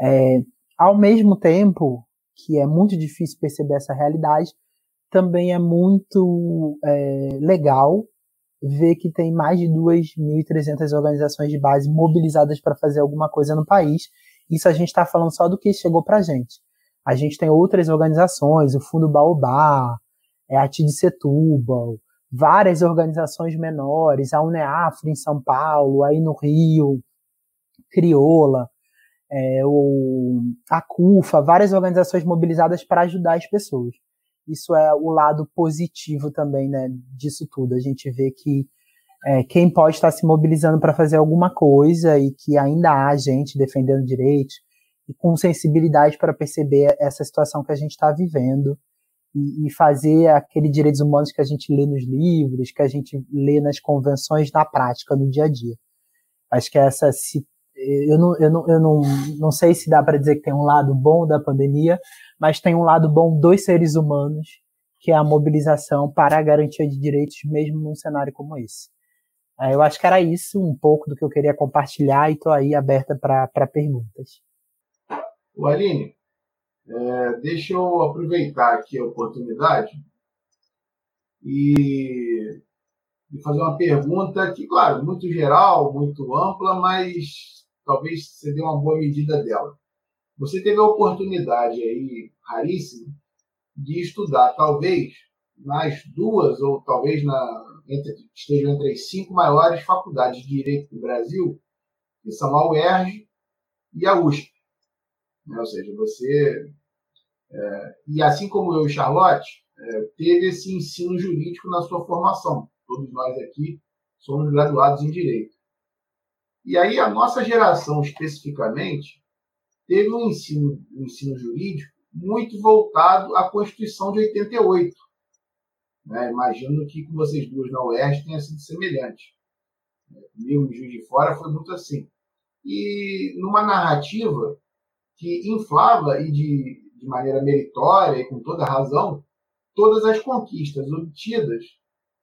é, ao mesmo tempo que é muito difícil perceber essa realidade, também é muito é, legal ver que tem mais de 2.300 organizações de base mobilizadas para fazer alguma coisa no país. Isso a gente está falando só do que chegou para a gente. A gente tem outras organizações, o Fundo Baobá, é a TID Setúbal, várias organizações menores, a UNEAFRO em São Paulo, aí no Rio, Crioula, é, a CUFA, várias organizações mobilizadas para ajudar as pessoas. Isso é o lado positivo também né, disso tudo. A gente vê que é, quem pode estar se mobilizando para fazer alguma coisa e que ainda há gente defendendo direitos e com sensibilidade para perceber essa situação que a gente está vivendo e, e, fazer aquele direitos humanos que a gente lê nos livros, que a gente lê nas convenções na prática, no dia a dia. Acho que essa se, eu não, eu não, eu não, não sei se dá para dizer que tem um lado bom da pandemia, mas tem um lado bom dos seres humanos, que é a mobilização para a garantia de direitos, mesmo num cenário como esse. É, eu acho que era isso um pouco do que eu queria compartilhar e estou aí aberta para perguntas. O Aline, é, deixa eu aproveitar aqui a oportunidade e, e, fazer uma pergunta que, claro, muito geral, muito ampla, mas talvez você dê uma boa medida dela. Você teve a oportunidade aí, raríssima, de estudar, talvez, nas duas, ou talvez na, entre, estejam entre as cinco maiores faculdades de Direito do Brasil, que são a UERJ e a USP. Né? Ou seja, você. É, e assim como eu e Charlotte, é, teve esse ensino jurídico na sua formação. Todos nós aqui somos graduados em Direito. E aí a nossa geração, especificamente, teve um ensino, um ensino jurídico muito voltado à Constituição de 88. Né? Imagino que com vocês duas na Oeste tenha sido semelhante. Comigo em Juiz de Fora foi muito assim. E numa narrativa que inflava e de, de maneira meritória e com toda razão todas as conquistas obtidas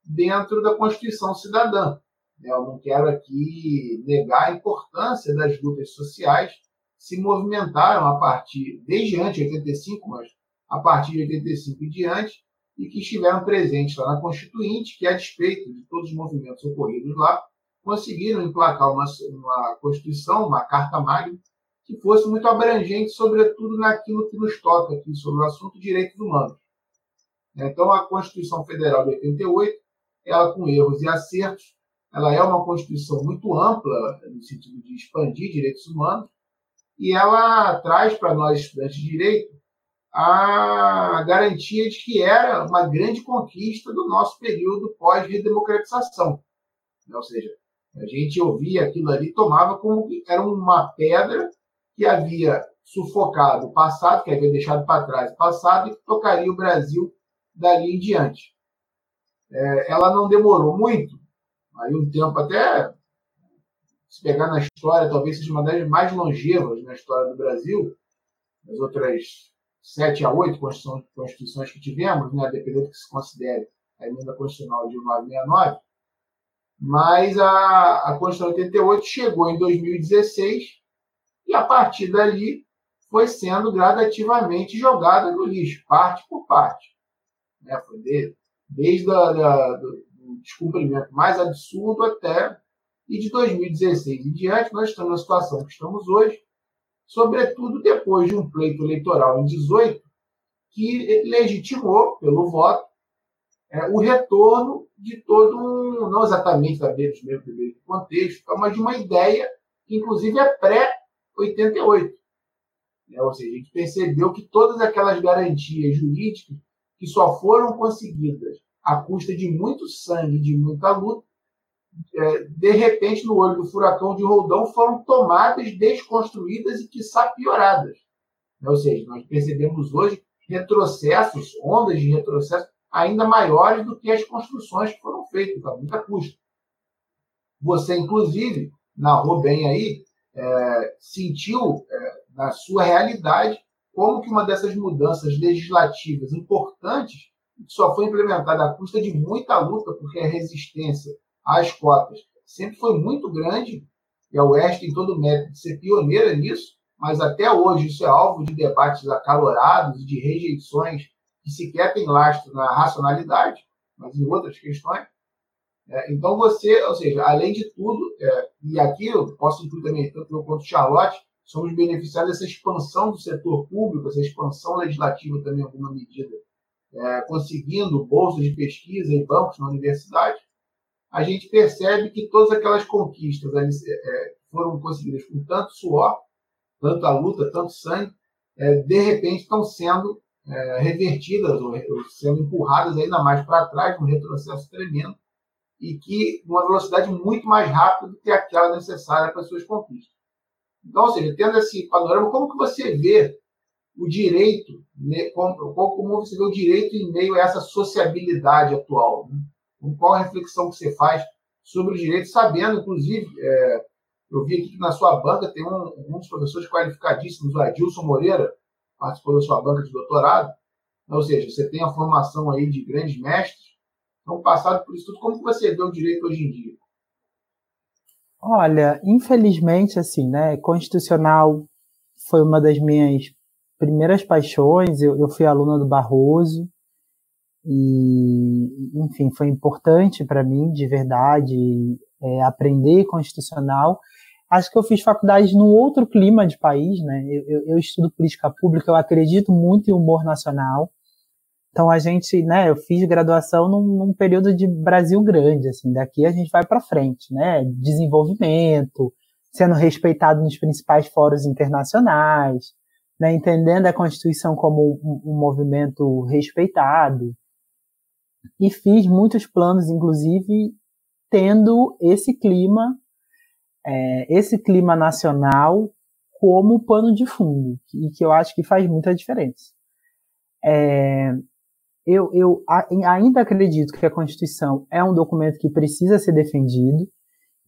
dentro da Constituição Cidadã. Eu não quero aqui negar a importância das lutas sociais se movimentaram a partir, desde antes de 85, mas a partir de 85 e diante, e que estiveram presentes lá na Constituinte, que, a despeito de todos os movimentos ocorridos lá, conseguiram emplacar uma, uma Constituição, uma Carta Magna, que fosse muito abrangente, sobretudo naquilo que nos toca aqui sobre o assunto direitos humanos. Então, a Constituição Federal de 88, ela com erros e acertos, ela é uma Constituição muito ampla, no sentido de expandir direitos humanos, e ela traz para nós, estudantes de direito, a garantia de que era uma grande conquista do nosso período pós-redemocratização. Ou seja, a gente ouvia aquilo ali, tomava como que era uma pedra que havia sufocado o passado, que havia deixado para trás o passado e que tocaria o Brasil dali em diante. É, ela não demorou muito, aí um tempo até, se pegar na história, talvez seja uma das mais longevas na história do Brasil, as outras sete a oito constituições que tivemos, né, dependendo do que se considere a emenda constitucional de 1969, mas a, a Constituição 88 chegou em 2016 e, a partir dali, foi sendo gradativamente jogada no lixo, parte por parte. Né? Foi de, desde a, da, descumprimento mais absurdo até. E de 2016 em diante, nós estamos na situação que estamos hoje, sobretudo depois de um pleito eleitoral em 18, que legitimou, pelo voto, é, o retorno de todo um, não exatamente da mesmo contexto, mas de uma ideia que, inclusive, é pré-88. Né? Ou seja, a gente percebeu que todas aquelas garantias jurídicas que só foram conseguidas à custa de muito sangue, de muita luta, é, de repente, no olho do furacão de Roldão, foram tomadas, desconstruídas e, quiçá, pioradas. Ou seja, nós percebemos hoje retrocessos, ondas de retrocesso ainda maiores do que as construções que foram feitas, a muita custa. Você, inclusive, narrou bem aí, é, sentiu é, na sua realidade como que uma dessas mudanças legislativas importantes só foi implementada à custa de muita luta, porque a resistência às cotas sempre foi muito grande, e a Oeste tem todo o mérito de ser pioneira nisso, mas até hoje isso é alvo de debates acalorados de rejeições que sequer tem lastro na racionalidade, mas em outras questões. É, então você, ou seja, além de tudo, é, e aqui eu posso incluir também, tanto eu quanto Charlotte, somos beneficiados dessa expansão do setor público, essa expansão legislativa também alguma medida, é, conseguindo bolsas de pesquisa e bancos na universidade, a gente percebe que todas aquelas conquistas ali, é, foram conseguidas com tanto suor, tanta luta, tanto sangue, é, de repente estão sendo é, revertidas ou, ou sendo empurradas ainda mais para trás, um retrocesso tremendo, e que numa velocidade muito mais rápida do que aquela necessária para suas conquistas. Então, ou seja, tendo esse panorama, como que você vê o direito, né, como, como você vê o direito em meio a essa sociabilidade atual? Né? Qual a reflexão que você faz sobre o direito, sabendo, inclusive, é, eu vi aqui que na sua banca tem um, um dos professores qualificadíssimos, o Adilson Moreira, participou da sua banca de doutorado, ou seja, você tem a formação aí de grandes mestres, então passado por isso tudo, como você vê o direito hoje em dia? Olha, infelizmente, assim, né, constitucional foi uma das minhas primeiras paixões, eu, eu fui aluna do Barroso, e, enfim, foi importante para mim, de verdade, é, aprender constitucional, acho que eu fiz faculdade num outro clima de país, né? Eu, eu, eu, estudo política pública, eu acredito muito em humor nacional. Então a gente, né? Eu fiz graduação num, num período de Brasil grande, assim. Daqui a gente vai para frente, né? Desenvolvimento, sendo respeitado nos principais fóruns internacionais, né? Entendendo a Constituição como um, um movimento respeitado. E fiz muitos planos, inclusive tendo esse clima é, esse clima nacional como pano de fundo, e que eu acho que faz muita diferença. É, eu, eu ainda acredito que a Constituição é um documento que precisa ser defendido,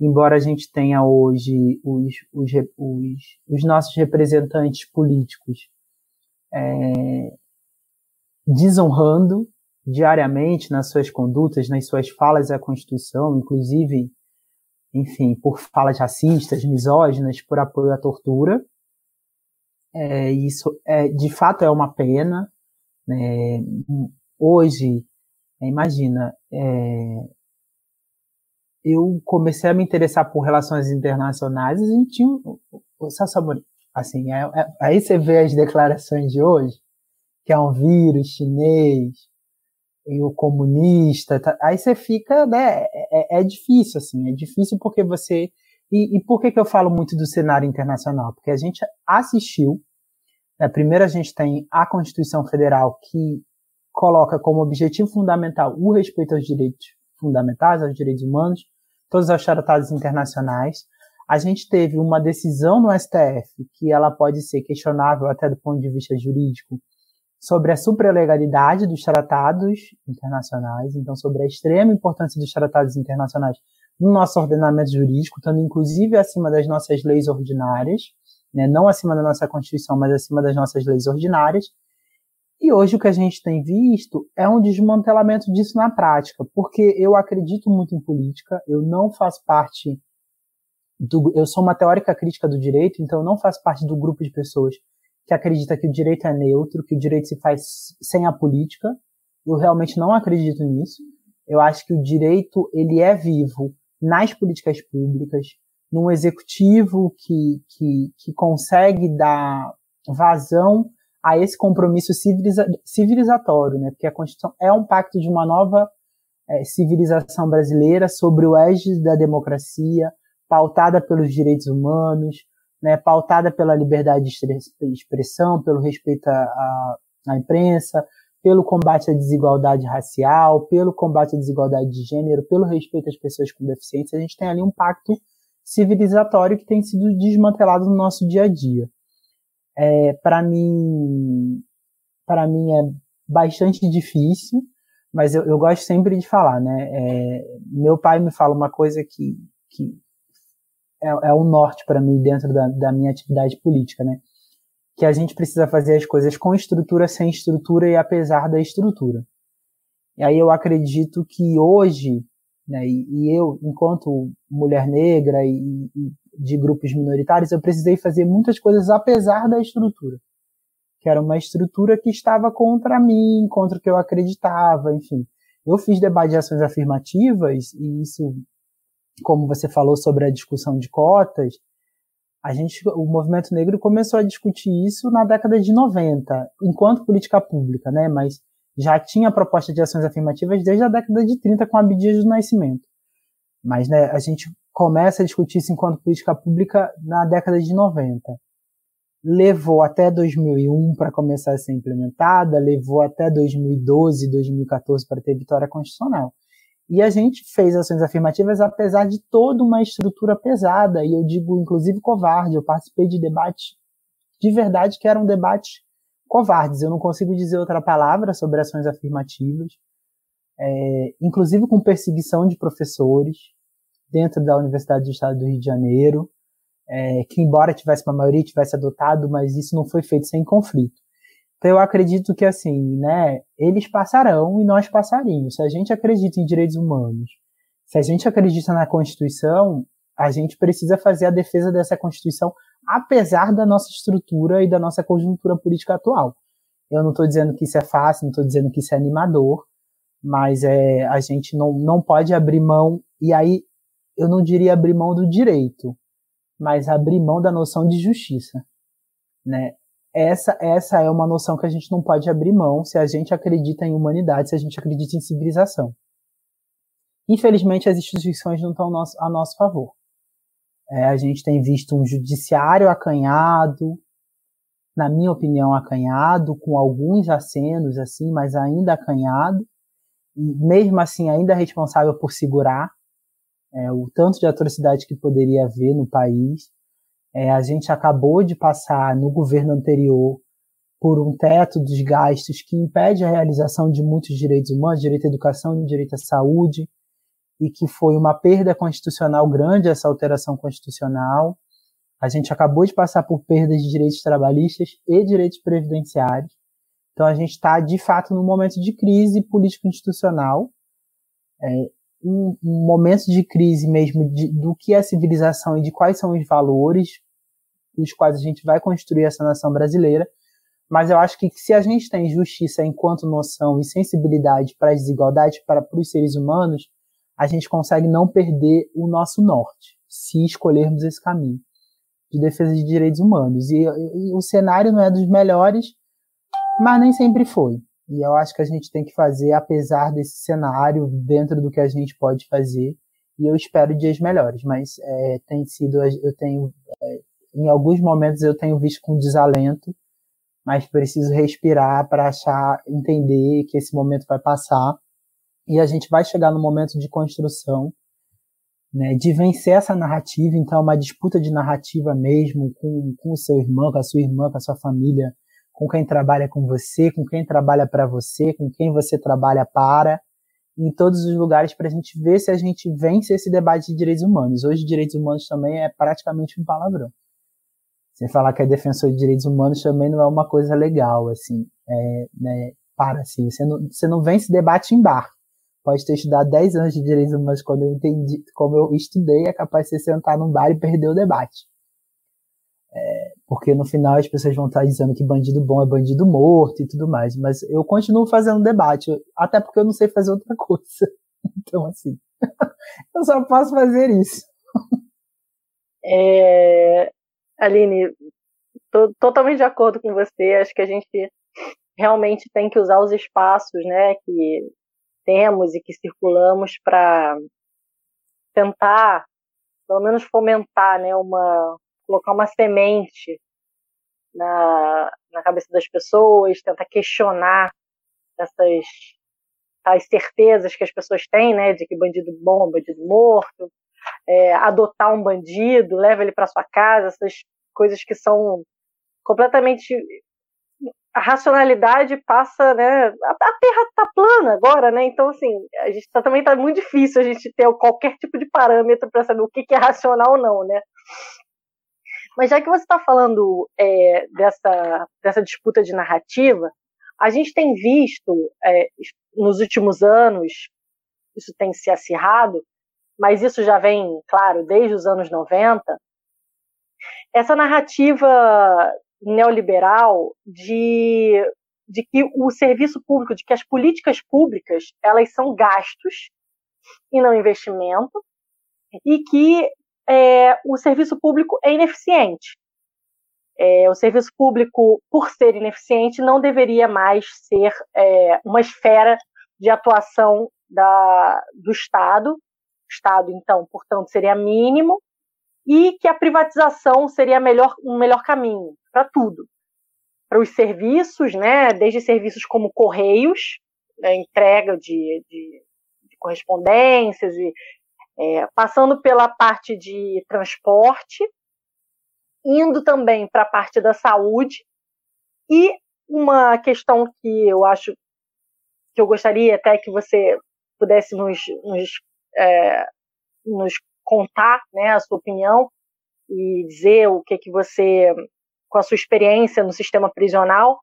embora a gente tenha hoje os, os, os, os nossos representantes políticos é, desonrando diariamente nas suas condutas, nas suas falas à Constituição, inclusive enfim, por falas racistas, misóginas, por apoio à tortura. É, isso é, de fato é uma pena. Né? Hoje, imagina, é, eu comecei a me interessar por relações internacionais e a gente tinha o Sassamori. Assim, é, é, aí você vê as declarações de hoje, que é um vírus chinês, e o comunista, tá, aí você fica, né, é, é, difícil, assim, é difícil porque você, e, e, por que que eu falo muito do cenário internacional? Porque a gente assistiu, né, primeiro a gente tem a Constituição Federal que coloca como objetivo fundamental o respeito aos direitos fundamentais, aos direitos humanos, todos os tratados internacionais, a gente teve uma decisão no STF que ela pode ser questionável até do ponto de vista jurídico, sobre a supralegalidade dos tratados internacionais, então sobre a extrema importância dos tratados internacionais no nosso ordenamento jurídico, estando inclusive acima das nossas leis ordinárias, né, não acima da nossa Constituição, mas acima das nossas leis ordinárias. E hoje o que a gente tem visto é um desmantelamento disso na prática, porque eu acredito muito em política, eu não faço parte do, eu sou uma teórica crítica do direito, então eu não faço parte do grupo de pessoas que acredita que o direito é neutro, que o direito se faz sem a política. Eu realmente não acredito nisso. Eu acho que o direito ele é vivo nas políticas públicas, num executivo que, que, que consegue dar vazão a esse compromisso civiliza civilizatório, né? Porque a Constituição é um pacto de uma nova é, civilização brasileira sobre o égide da democracia, pautada pelos direitos humanos, né, pautada pela liberdade de expressão, pelo respeito à imprensa, pelo combate à desigualdade racial, pelo combate à desigualdade de gênero, pelo respeito às pessoas com deficiência, a gente tem ali um pacto civilizatório que tem sido desmantelado no nosso dia a dia. É, para mim, para mim é bastante difícil, mas eu, eu, gosto sempre de falar, né? É, meu pai me fala uma coisa que, que é, é o norte para mim dentro da, da minha atividade política, né? Que a gente precisa fazer as coisas com estrutura, sem estrutura e apesar da estrutura. E aí eu acredito que hoje, né, e, e eu, enquanto mulher negra e, e de grupos minoritários, eu precisei fazer muitas coisas apesar da estrutura que era uma estrutura que estava contra mim, contra o que eu acreditava, enfim. Eu fiz debate de ações afirmativas e isso como você falou sobre a discussão de cotas, a gente, o movimento negro começou a discutir isso na década de 90, enquanto política pública, né? Mas já tinha proposta de ações afirmativas desde a década de 30 com a Abdias do Nascimento. Mas né, a gente começa a discutir isso enquanto política pública na década de 90. Levou até 2001 para começar a ser implementada, levou até 2012, 2014 para ter vitória constitucional. E a gente fez ações afirmativas apesar de toda uma estrutura pesada, e eu digo inclusive covarde. Eu participei de debates de verdade que eram debates covardes. Eu não consigo dizer outra palavra sobre ações afirmativas, é, inclusive com perseguição de professores dentro da Universidade do Estado do Rio de Janeiro, é, que embora tivesse uma maioria tivesse adotado, mas isso não foi feito sem conflito. Então eu acredito que assim, né, eles passarão e nós passaríamos. Se a gente acredita em direitos humanos, se a gente acredita na Constituição, a gente precisa fazer a defesa dessa Constituição, apesar da nossa estrutura e da nossa conjuntura política atual. Eu não estou dizendo que isso é fácil, não estou dizendo que isso é animador, mas é, a gente não, não pode abrir mão, e aí eu não diria abrir mão do direito, mas abrir mão da noção de justiça. Né? essa, essa é uma noção que a gente não pode abrir mão se a gente acredita em humanidade, se a gente acredita em civilização. Infelizmente, as instituições não estão a nosso, a nosso favor. É, a gente tem visto um judiciário acanhado, na minha opinião, acanhado, com alguns acenos, assim, mas ainda acanhado, mesmo assim ainda responsável por segurar é, o tanto de atrocidade que poderia haver no país. É, a gente acabou de passar no governo anterior por um teto dos gastos que impede a realização de muitos direitos humanos, direito à educação, direito à saúde, e que foi uma perda constitucional grande essa alteração constitucional. A gente acabou de passar por perdas de direitos trabalhistas e direitos previdenciários. Então a gente está, de fato, num momento de crise político-institucional. É, um, um momento de crise mesmo de, do que é civilização e de quais são os valores dos quais a gente vai construir essa nação brasileira. Mas eu acho que se a gente tem justiça enquanto noção e sensibilidade para as desigualdades, para, para os seres humanos, a gente consegue não perder o nosso norte, se escolhermos esse caminho de defesa de direitos humanos. E, e, o cenário não é dos melhores, mas nem sempre foi. E eu acho que a gente tem que fazer, apesar desse cenário, dentro do que a gente pode fazer. E eu espero dias melhores, mas é, tem sido, eu tenho, é, em alguns momentos eu tenho visto com desalento, mas preciso respirar para achar, entender que esse momento vai passar e a gente vai chegar no momento de construção, né, de vencer essa narrativa. Então, é uma disputa de narrativa mesmo com, com o seu irmão, com a sua irmã, com a sua família, com quem trabalha com você, com quem trabalha para você, com quem você trabalha para, em todos os lugares para a gente ver se a gente vence esse debate de direitos humanos. Hoje, direitos humanos também é praticamente um palavrão. Você falar que é defensor de direitos humanos também não é uma coisa legal, assim. É, né, para, assim, você não, você não vence debate em bar. Pode ter estudado 10 anos de direitos humanos quando eu entendi, como eu estudei, é capaz de você sentar num bar e perder o debate. É, porque no final as pessoas vão estar dizendo que bandido bom é bandido morto e tudo mais. Mas eu continuo fazendo debate, até porque eu não sei fazer outra coisa. *laughs* Então, assim, *laughs* eu só posso fazer isso. É, Aline, tô totalmente de acordo com você. Acho que a gente realmente tem que usar os espaços, né, que temos e que circulamos para tentar, pelo menos fomentar, né, uma colocar uma semente na, na cabeça das pessoas, tentar questionar essas as certezas que as pessoas têm, né, de que bandido bom é bandido morto, é, adotar um bandido, leva ele para sua casa, essas coisas que são completamente a racionalidade passa, né? A, Terra está plana agora, né? Então, assim, a gente tá, também tá muito difícil a gente ter qualquer tipo de parâmetro para saber o que, que, é racional ou não, né? Mas já que você está falando é, dessa, dessa disputa de narrativa, a gente tem visto é, nos últimos anos, isso tem se acirrado, mas isso já vem, claro, desde os anos 90, essa narrativa neoliberal de, de que o serviço público, de que as políticas públicas elas são gastos e não investimento, e que é, o serviço público é ineficiente. É, o serviço público, por ser ineficiente, não deveria mais ser é, uma esfera de atuação da, do Estado. O Estado, então, portanto, seria mínimo, e que a privatização seria melhor, um melhor caminho para tudo. Para os serviços, né, desde serviços como correios, né, entrega de, de, de correspondências, e, é, passando pela parte de transporte, indo também para a parte da saúde, e uma questão que eu acho que eu gostaria até que você pudesse nos, nos, é, nos contar né, a sua opinião e dizer o que, que você, com a sua experiência no sistema prisional,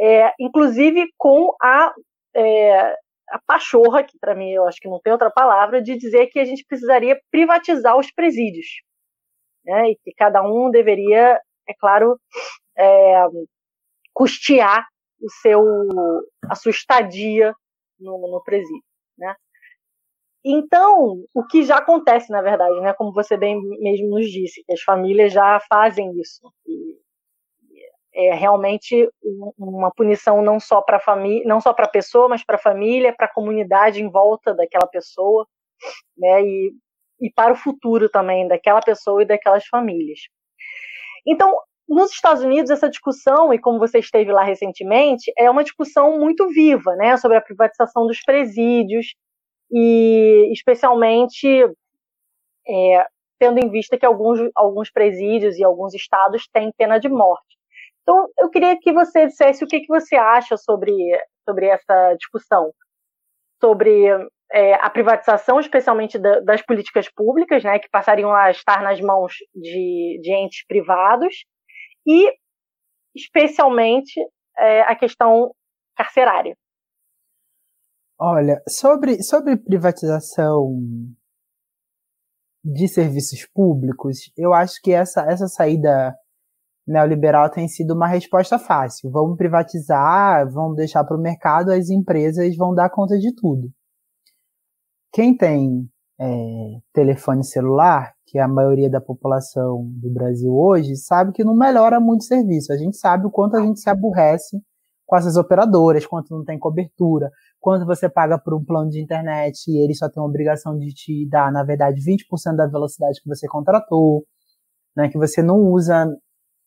é, inclusive com a, é, a pachorra, que para mim eu acho que não tem outra palavra, de dizer que a gente precisaria privatizar os presídios. Né, e que cada um deveria, é claro, é, custear o seu, a sua estadia no, no presídio. Né? Então, o que já acontece, na verdade, né, como você bem mesmo nos disse, que as famílias já fazem isso. E é realmente uma punição não só para família, não só para a pessoa, mas para a família, para a comunidade em volta daquela pessoa, né, e, e para o futuro também daquela pessoa e daquelas famílias. Então, nos Estados Unidos, essa discussão, e como você esteve lá recentemente, é uma discussão muito viva, né, sobre a privatização dos presídios, e especialmente é, tendo em vista que alguns, alguns presídios e alguns estados têm pena de morte. Então, eu queria que você dissesse o que, que você acha sobre, sobre essa discussão, sobre é, a privatização, especialmente da, das políticas públicas, né, que passariam a estar nas mãos de, de entes privados, e especialmente é, a questão carcerária. Olha, sobre, sobre privatização de serviços públicos, eu acho que essa, essa saída neoliberal tem sido uma resposta fácil. Vamos privatizar, vamos deixar para o mercado, as empresas vão dar conta de tudo. Quem tem é, telefone celular, que é a maioria da população do Brasil hoje, sabe que não melhora muito o serviço. A gente sabe o quanto a gente se aborrece com essas operadoras, quanto não tem cobertura, quanto você paga por um plano de internet e ele só tem a obrigação de te dar, na verdade, 20% da velocidade que você contratou, né, que você não usa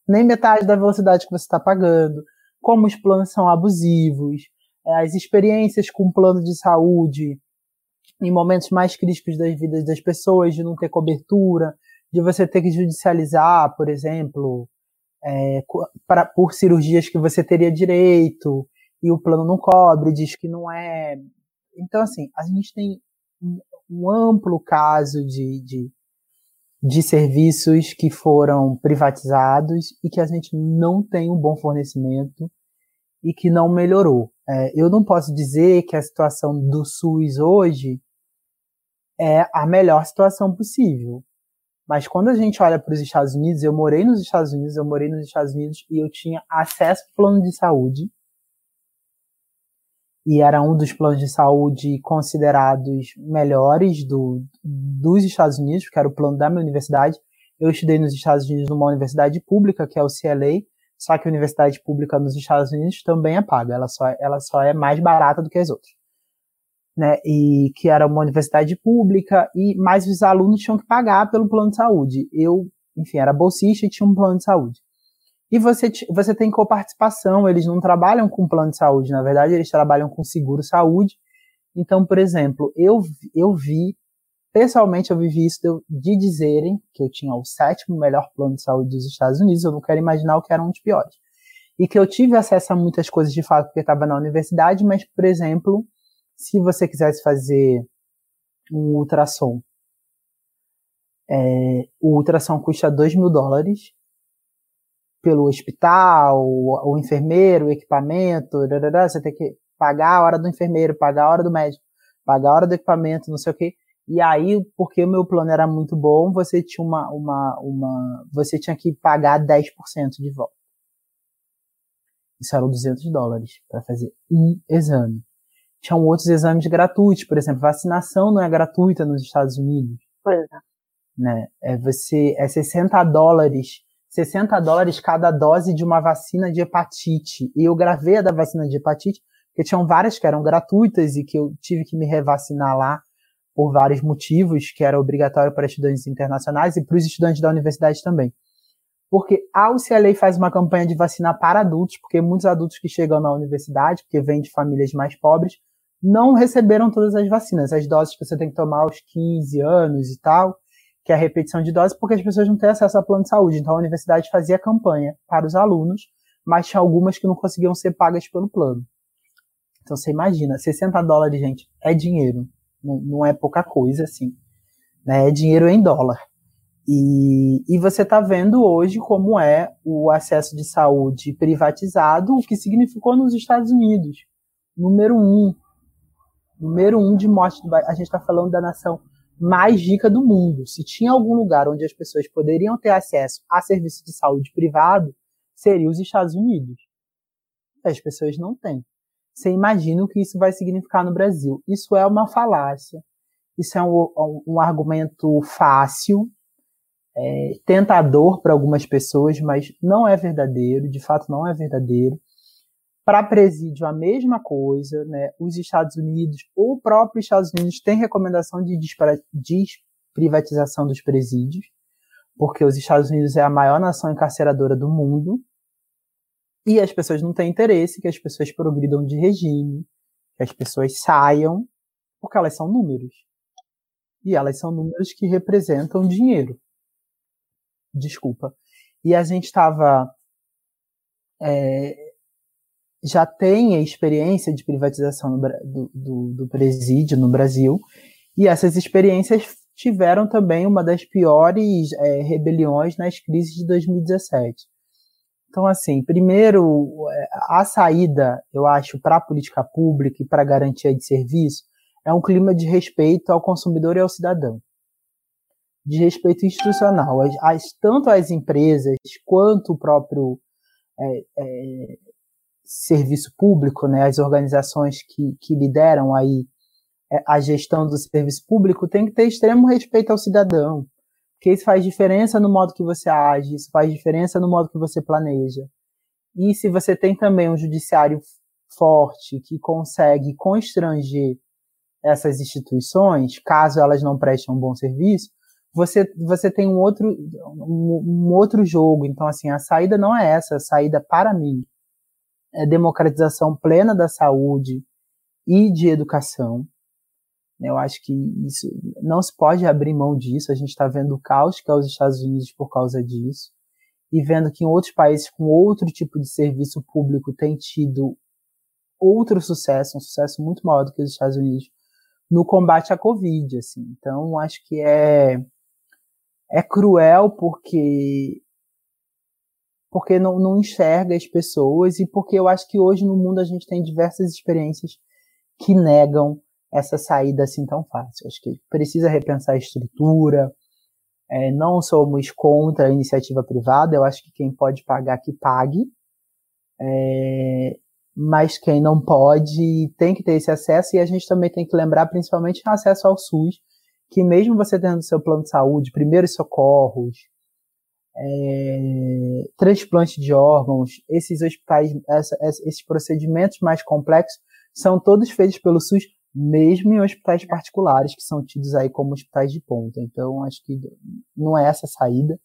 nem metade da velocidade que você está pagando, como os planos são abusivos, é, as experiências com plano de saúde em momentos mais críticos das vidas das pessoas, de não ter cobertura, de você ter que judicializar, por exemplo, é, pra, por cirurgias que você teria direito e o plano não cobre, diz que não é. Então, assim, a gente tem um, um amplo caso de, de, de serviços que foram privatizados e que a gente não tem um bom fornecimento e que não melhorou. É, eu não posso dizer que a situação do SUS hoje é a melhor situação possível. Mas quando a gente olha para os Estados Unidos, eu morei nos Estados Unidos, eu morei nos Estados Unidos e eu tinha acesso ao plano de saúde. E era um dos planos de saúde considerados melhores do, dos Estados Unidos, que era o plano da minha universidade. Eu estudei nos Estados Unidos numa universidade pública, que é o CLA, só que a universidade pública nos Estados Unidos também é paga, ela só, ela só é mais barata do que as outras né, e que era uma universidade pública, e mais os alunos tinham que pagar pelo plano de saúde. Eu, enfim, era bolsista e tinha um plano de saúde. E você, você tem coparticipação, eles não trabalham com plano de saúde, na verdade, eles trabalham com seguro-saúde. Então, por exemplo, eu, eu vi, pessoalmente eu vivi isso de, de dizerem que eu tinha o sétimo melhor plano de saúde dos Estados Unidos, eu não quero imaginar o que era um dos piores. E que eu tive acesso a muitas coisas de fato porque estava na universidade, mas, por exemplo, se você quisesse fazer um ultrassom, é, o ultrassom custa 2 mil dólares pelo hospital, o, o enfermeiro, o equipamento, você tem que pagar a hora do enfermeiro, pagar a hora do médico, pagar a hora do equipamento, não sei o quê. E aí, porque o meu plano era muito bom, você tinha uma, uma, uma, você tinha que pagar 10% de volta. Isso eram 200 dólares para fazer um exame tinham outros exames gratuitos, por exemplo, vacinação não é gratuita nos Estados Unidos. Pois é. Né? É você é 60 dólares, 60 dólares cada dose de uma vacina de hepatite. E eu gravei a da vacina de hepatite, porque tinham várias que eram gratuitas e que eu tive que me revacinar lá por vários motivos, que era obrigatório para estudantes internacionais e para os estudantes da universidade também. Porque a UCLA faz uma campanha de vacina para adultos, porque muitos adultos que chegam na universidade, porque vêm de famílias mais pobres, não receberam todas as vacinas. As doses que você tem que tomar aos 15 anos e tal, que é a repetição de doses, porque as pessoas não têm acesso a plano de saúde. Então a universidade fazia campanha para os alunos, mas tinha algumas que não conseguiam ser pagas pelo plano. Então você imagina, 60 dólares, gente, é dinheiro. Não, não é pouca coisa, assim. Né? É dinheiro em dólar. E, e você está vendo hoje como é o acesso de saúde privatizado, o que significou nos Estados Unidos. Número um, número um de morte do A gente está falando da nação mais rica do mundo. Se tinha algum lugar onde as pessoas poderiam ter acesso a serviço de saúde privado, seria os Estados Unidos. As pessoas não têm. Você imagina o que isso vai significar no Brasil. Isso é uma falácia. Isso é um, um, um argumento fácil, é, tentador para algumas pessoas, mas não é verdadeiro. De fato, não é verdadeiro para presídio a mesma coisa, né? Os Estados Unidos, o próprio Estados Unidos tem recomendação de desprivatização dos presídios, porque os Estados Unidos é a maior nação encarceradora do mundo, e as pessoas não têm interesse que as pessoas progridam de regime, que as pessoas saiam, porque elas são números. E elas são números que representam dinheiro. Desculpa. E a gente estava é, já tem a experiência de privatização do, do, do presídio no Brasil, e essas experiências tiveram também uma das piores é, rebeliões nas crises de 2017. Então, assim, primeiro, é, a saída, eu acho, para a política pública e para a garantia de serviço é um clima de respeito ao consumidor e ao cidadão. De respeito institucional. As, as tanto as empresas quanto o próprio é, é, serviço público, né, as organizações que, que lideram aí é, a gestão do serviço público tem que ter extremo respeito ao cidadão, porque isso faz diferença no modo que você age, isso faz diferença no modo que você planeja. E se você tem também um judiciário forte que consegue constranger essas instituições, caso elas não prestem um bom serviço, você, você tem um outro, um, um outro jogo. Então, assim, a saída não é essa. A saída, para mim, democratização plena da saúde e de educação. Eu acho que isso não se pode abrir mão disso. A gente está vendo o caos que é os Estados Unidos por causa disso e vendo que em outros países com outro tipo de serviço público tem tido outro sucesso, um sucesso muito maior do que os Estados Unidos no combate à Covid, assim. Então, acho que é é cruel porque porque não, não enxerga as pessoas e porque eu acho que hoje no mundo a gente tem diversas experiências que negam essa saída assim tão fácil. Acho que precisa repensar a estrutura. É, não somos contra a iniciativa privada. Eu acho que quem pode pagar que pague. É, mas quem não pode tem que ter esse acesso e a gente também tem que lembrar principalmente o acesso ao SUS, que mesmo você tendo seu plano de saúde, primeiros socorros, é, transplante de órgãos, esses hospitais, essa, esses procedimentos mais complexos são todos feitos pelo SUS, mesmo em hospitais particulares que são tidos aí como hospitais de ponta. Então, acho que não é essa a saída.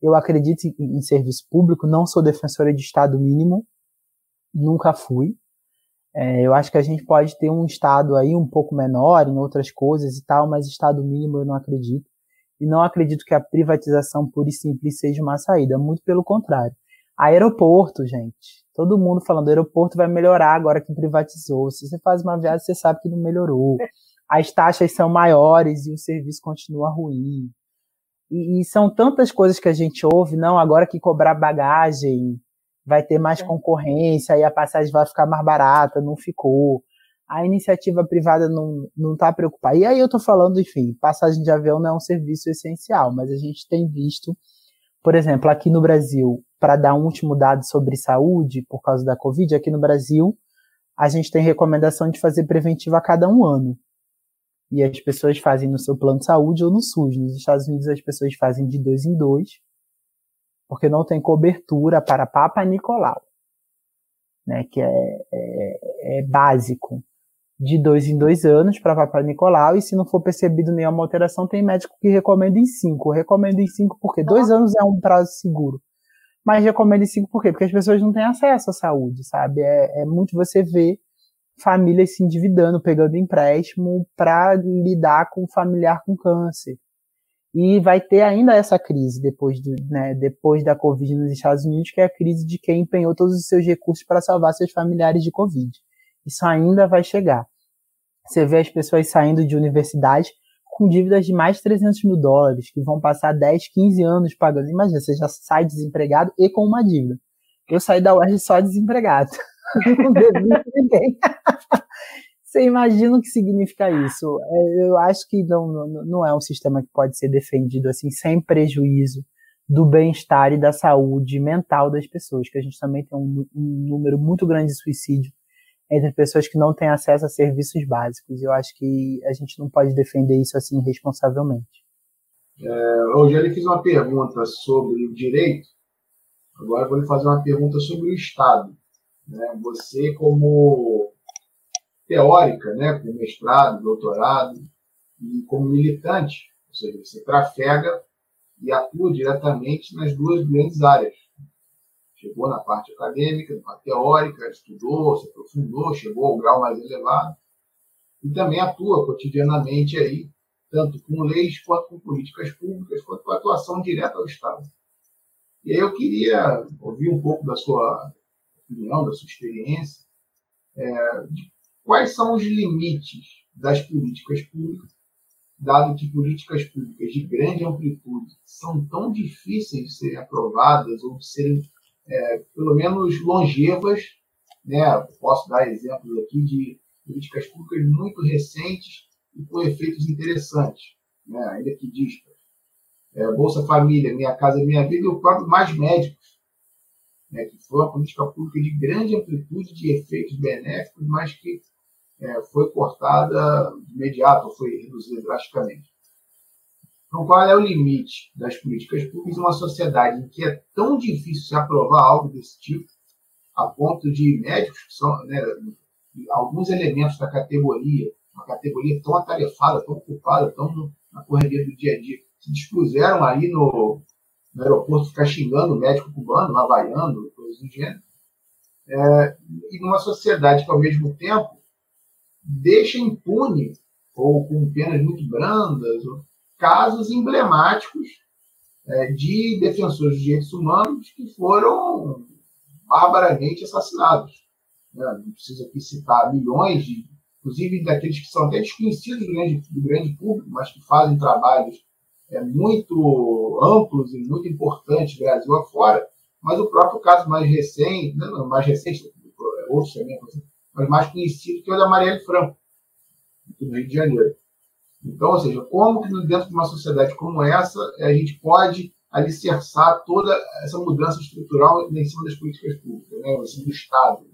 Eu acredito em, em serviço público, não sou defensora de Estado mínimo, nunca fui. É, eu acho que a gente pode ter um estado aí um pouco menor em outras coisas e tal, mas estado mínimo eu não acredito. E não acredito que a privatização pura e simples seja uma saída, muito pelo contrário. Aeroporto, gente. Todo mundo falando aeroporto vai melhorar agora que privatizou. Se você faz uma viagem, você sabe que não melhorou. As taxas são maiores e o serviço continua ruim. E, e são tantas coisas que a gente ouve, não, agora que cobrar bagagem vai ter mais é. concorrência e a passagem vai ficar mais barata, não ficou. A iniciativa privada não, não tá preocupada. E aí eu tô falando, enfim, passagem de avião não é um serviço essencial, mas a gente tem visto, por exemplo, aqui no Brasil, para dar um último dado sobre saúde, por causa da Covid, aqui no Brasil, a gente tem recomendação de fazer preventivo a cada um ano. E as pessoas fazem no seu plano de saúde ou no SUS. Nos Estados Unidos, as pessoas fazem de dois em dois porque não tem cobertura para Papa Nicolau, né, que é, é, é básico de dois em dois anos para Papa Nicolau, e se não for percebido nenhuma alteração, tem médico que recomenda em cinco. Eu recomendo em cinco porque dois anos é um prazo seguro. Mas recomendo em cinco por quê? Porque as pessoas não têm acesso à saúde, sabe? É, é muito você ver famílias se endividando, pegando empréstimo para lidar com um familiar com câncer. E vai ter ainda essa crise depois, do, né, depois da Covid nos Estados Unidos, que é a crise de quem empenhou todos os seus recursos para salvar seus familiares de Covid. Isso ainda vai chegar. Você vê as pessoas saindo de universidade com dívidas de mais de 300 mil dólares, que vão passar 10, 15 anos pagando. Imagina, você já sai desempregado e com uma dívida. Eu saí da UERJ só desempregado. *laughs* Não ninguém. *laughs* Você imagina o que significa isso? É, eu acho que não, não, não é um sistema que pode ser defendido assim sem prejuízo do bem-estar e da saúde mental das pessoas, que a gente também tem um, um, número muito grande de suicídio entre pessoas que não têm acesso a serviços básicos. Eu acho que a gente não pode defender isso assim responsavelmente. É, ele fez uma pergunta sobre o direito, agora eu vou lhe fazer uma pergunta sobre o Estado. Né? Você, como teórica, né, com mestrado, doutorado, e como militante, ou seja, você trafega e atua diretamente nas duas grandes áreas. Chegou na parte acadêmica, na parte teórica, estudou, se aprofundou, chegou ao grau mais elevado, e também atua cotidianamente aí, tanto com leis quanto com políticas públicas, quanto com atuação direta ao Estado. E aí eu queria ouvir um pouco da sua opinião, da sua experiência, é, de Quais são os limites das políticas públicas, dado que políticas públicas de grande amplitude são tão difíceis de serem aprovadas ou de serem, é, pelo menos, longevas? Né? Posso dar exemplos aqui de políticas públicas muito recentes e com efeitos interessantes, né? ainda que dispas. É, Bolsa Família, Minha Casa Minha Vida e o próprio Mais Médicos, né? que foi uma política pública de grande amplitude de efeitos benéficos, mas que é, foi cortada de imediato, foi reduzida drasticamente. Então, qual é o limite das políticas públicas em uma sociedade em que é tão difícil se aprovar algo desse tipo a ponto de médicos que são né, alguns elementos da categoria, uma categoria tão atarefada, tão ocupada, tão na correria do dia a dia, se dispuseram aí no, no aeroporto ficar xingando o médico cubano, havaiano, coisas do gênero. É, e numa sociedade que, ao mesmo tempo, deixa impune, ou com penas muito brandas, casos emblemáticos é, de defensores de direitos humanos que foram barbaramente assassinados. Né? Não preciso aqui citar milhões, de, inclusive daqueles que são até desconhecidos do grande, do grande público, mas que fazem trabalhos é, muito amplos e muito importantes Brasil afora, mas o próprio caso mais recente, não, mais recente, outros também, mas mais conhecido, que é o da Marielle Franco, no Rio de Janeiro. Então, ou seja, como que dentro de uma sociedade como essa a gente pode alicerçar toda essa mudança estrutural em cima das políticas públicas, né, cima do Estado?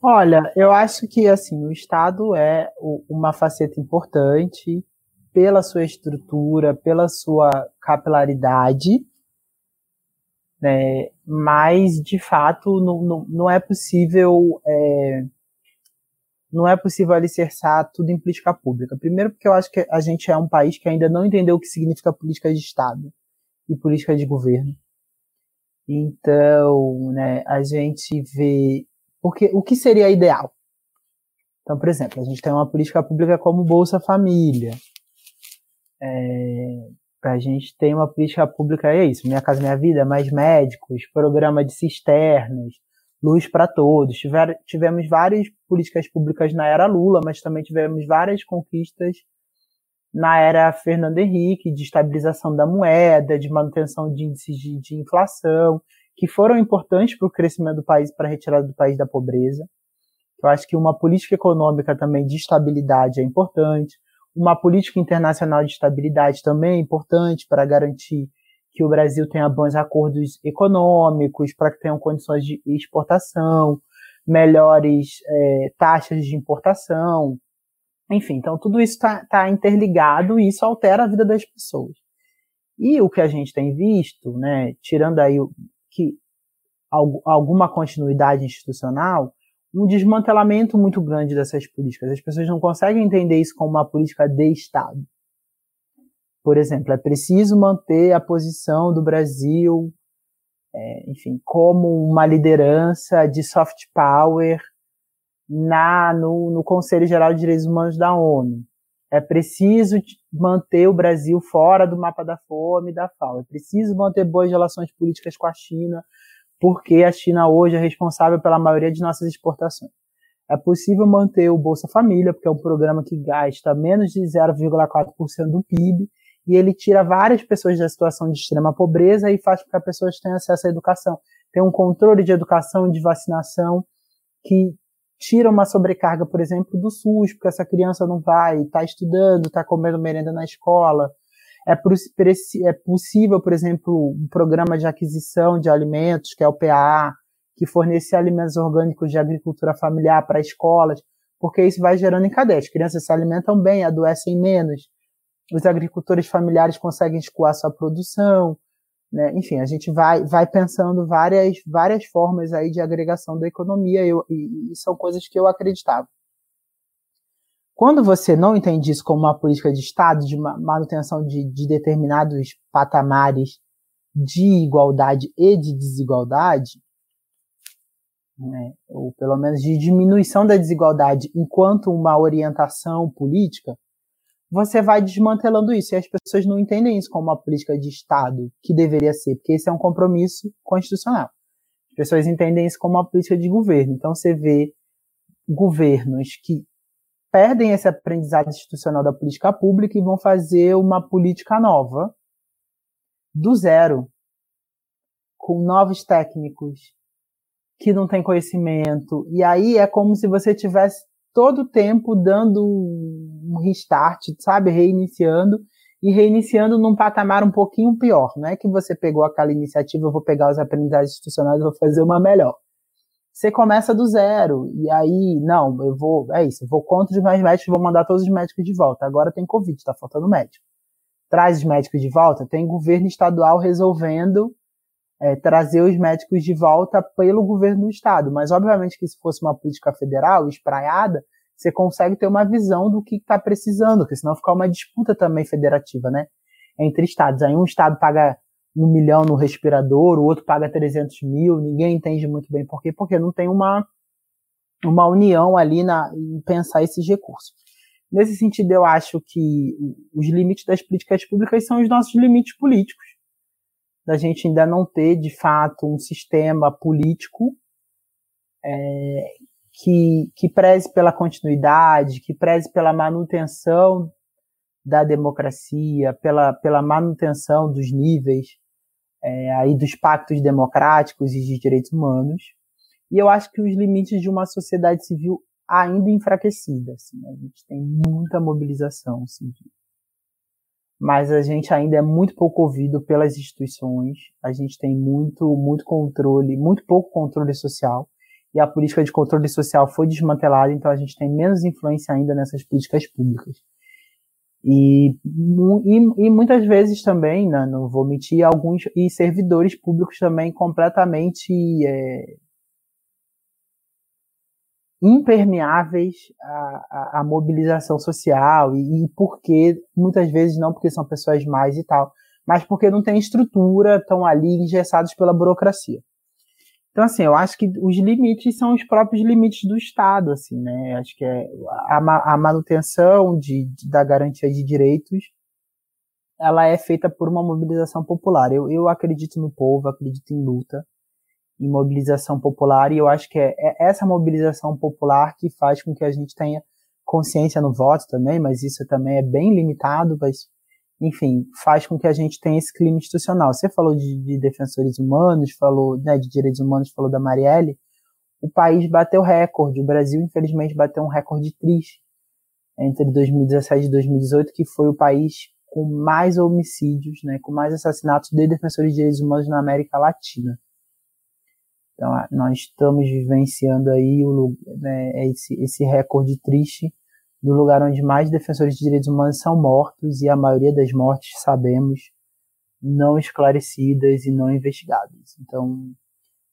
Olha, eu acho que assim o Estado é uma faceta importante pela sua estrutura, pela sua capilaridade, né, mas de fato não, não, não é possível é, não é possível alicerçar tudo em política pública. Primeiro, porque eu acho que a gente é um país que ainda não entendeu o que significa política de Estado e política de governo. Então, né, a gente vê. Porque o que seria ideal? Então, por exemplo, a gente tem uma política pública como Bolsa Família. É, a gente tem uma política pública, é isso, Minha Casa Minha Vida, mais médicos, programa de cisternas, luz para todos. Tiver, tivemos várias políticas públicas na era Lula, mas também tivemos várias conquistas na era Fernando Henrique, de estabilização da moeda, de manutenção de índices de, de inflação, que foram importantes para o crescimento do país, para a retirada do país da pobreza. Eu acho que uma política econômica também de estabilidade é importante. Uma política internacional de estabilidade também é importante para garantir que o Brasil tenha bons acordos econômicos, para que tenham condições de exportação, melhores é, taxas de importação. Enfim, então tudo isso está tá interligado e isso altera a vida das pessoas. E o que a gente tem visto, né, tirando aí que alguma continuidade institucional, um desmantelamento muito grande dessas políticas. As pessoas não conseguem entender isso como uma política de Estado. Por exemplo, é preciso manter a posição do Brasil, é, enfim, como uma liderança de soft power na, no, no Conselho Geral de Direitos Humanos da ONU. É preciso manter o Brasil fora do mapa da fome e da FAO. É preciso manter boas relações políticas com a China, porque a China hoje é responsável pela maioria de nossas exportações. É possível manter o Bolsa Família, porque é um programa que gasta menos de 0,4% do PIB, e ele tira várias pessoas da situação de extrema pobreza e faz com que as pessoas tenham acesso à educação. Tem um controle de educação e de vacinação que tira uma sobrecarga, por exemplo, do SUS, porque essa criança não vai, está estudando, está comendo merenda na escola, é, é possível, por exemplo, um programa de aquisição de alimentos, que é o PAA, que fornecer alimentos orgânicos de agricultura familiar para escolas, porque isso vai gerando em cadeia. As crianças se alimentam bem, adoecem menos, os agricultores familiares conseguem escoar sua produção, né? Enfim, a gente vai, vai pensando várias, várias formas aí de agregação da economia eu, e, e são coisas que eu acreditava. Quando você não entende isso como uma política de Estado, de manutenção de, de determinados patamares de igualdade e de desigualdade, né, ou pelo menos de diminuição da desigualdade enquanto uma orientação política, você vai desmantelando isso. E as pessoas não entendem isso como uma política de Estado, que deveria ser, porque esse é um compromisso constitucional. As pessoas entendem isso como uma política de governo. Então você vê governos que perdem esse aprendizado institucional da política pública e vão fazer uma política nova, do zero, com novos técnicos que não têm conhecimento. E aí é como se você tivesse todo o tempo dando um restart, sabe, reiniciando e reiniciando num patamar um pouquinho pior. Não é que você pegou aquela iniciativa, eu vou pegar os aprendizados institucionais e vou fazer uma melhor você começa do zero. E aí, não, eu vou, é isso, eu vou contra os mais médicos, vou mandar todos os médicos de volta. Agora tem Covid, tá faltando médico. Traz os médicos de volta, tem governo estadual resolvendo é, trazer os médicos de volta pelo governo do estado. Mas, obviamente, que se fosse uma política federal espraiada, você consegue ter uma visão do que está precisando, porque senão fica uma disputa também federativa, né? Entre estados. Aí um estado paga um milhão no respirador, o outro paga 300 mil, ninguém entende muito bem por quê, porque não tem uma, uma união ali na, em pensar esses recursos. Nesse sentido, eu acho que os limites das políticas públicas são os nossos limites políticos. Da gente ainda não ter, de fato, um sistema político é, que, que preze pela continuidade, que preze pela manutenção da democracia, pela, pela manutenção dos níveis é, aí dos pactos democráticos e de direitos humanos. E eu acho que os limites de uma sociedade civil ainda enfraquecida, assim, a gente tem muita mobilização civil. Mas a gente ainda é muito pouco ouvido pelas instituições, a gente tem muito, muito controle, muito pouco controle social e a política de controle social foi desmantelada, então a gente tem menos influência ainda nessas políticas públicas. E, e, e muitas vezes também, né, não vou mentir, alguns e servidores públicos também completamente é, impermeáveis à, à, à, mobilização social e, e porque muitas vezes não porque são pessoas mais e tal, mas porque não tem estrutura, estão ali engessados pela burocracia. Então, assim, eu acho que os limites são os próprios limites do Estado, assim, né? Acho que é a, a manutenção de, de, da garantia de direitos, ela é feita por uma mobilização popular. Eu, eu acredito no povo, acredito em luta, em mobilização popular, e eu acho que é, é essa mobilização popular que faz com que a gente tenha consciência no voto também, mas isso também é bem limitado, mas enfim, faz com que a gente tenha esse clima institucional. Você falou de, de defensores humanos, falou né, de direitos humanos, falou da Marielle. O país bateu recorde. O Brasil, infelizmente, bateu um recorde triste entre 2017 e 2018, que foi o país com mais homicídios, né, com mais assassinatos de defensores de direitos humanos na América Latina. Então, nós estamos vivenciando aí o, né, esse, esse recorde triste do lugar onde mais defensores de direitos humanos são mortos e a maioria das mortes, sabemos, não esclarecidas e não investigadas. Então,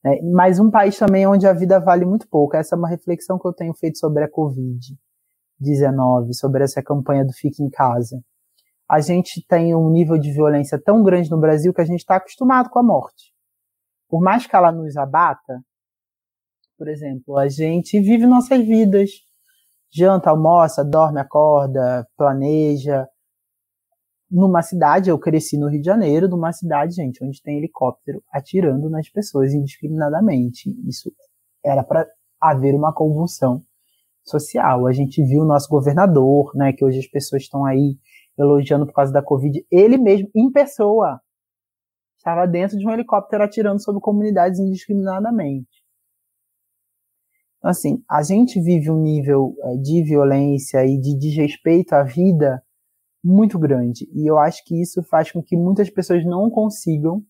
é, mas um país também onde a vida vale muito pouco. Essa é uma reflexão que eu tenho feito sobre a Covid-19, sobre essa campanha do Fique em Casa. A gente tem um nível de violência tão grande no Brasil que a gente está acostumado com a morte. Por mais que ela nos abata, por exemplo, a gente vive nossas vidas, janta, almoça, dorme, acorda, planeja. Numa cidade, eu cresci no Rio de Janeiro, numa cidade, gente, onde tem helicóptero atirando nas pessoas indiscriminadamente. Isso era para haver uma convulsão social. A gente viu o nosso governador, né, que hoje as pessoas estão aí elogiando por causa da Covid, ele mesmo, em pessoa, estava dentro de um helicóptero atirando sobre comunidades indiscriminadamente. Então, assim, a gente vive um nível é, de violência e de desrespeito à vida muito grande. E eu acho que isso faz com que muitas pessoas não consigam,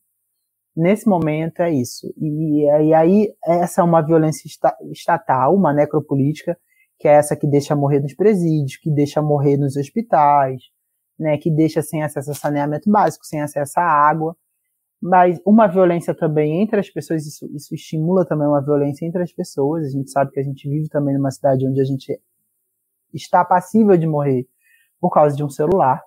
nesse momento, é isso. E, e aí, essa é uma violência estatal, uma necropolítica, que é essa que deixa morrer nos presídios, que deixa morrer nos hospitais, né, que deixa sem acesso a saneamento básico, sem acesso à água mas uma violência também entre as pessoas, isso, isso estimula também uma violência entre as pessoas. A gente sabe que a gente vive também numa cidade onde a gente está passível de morrer por causa de um celular.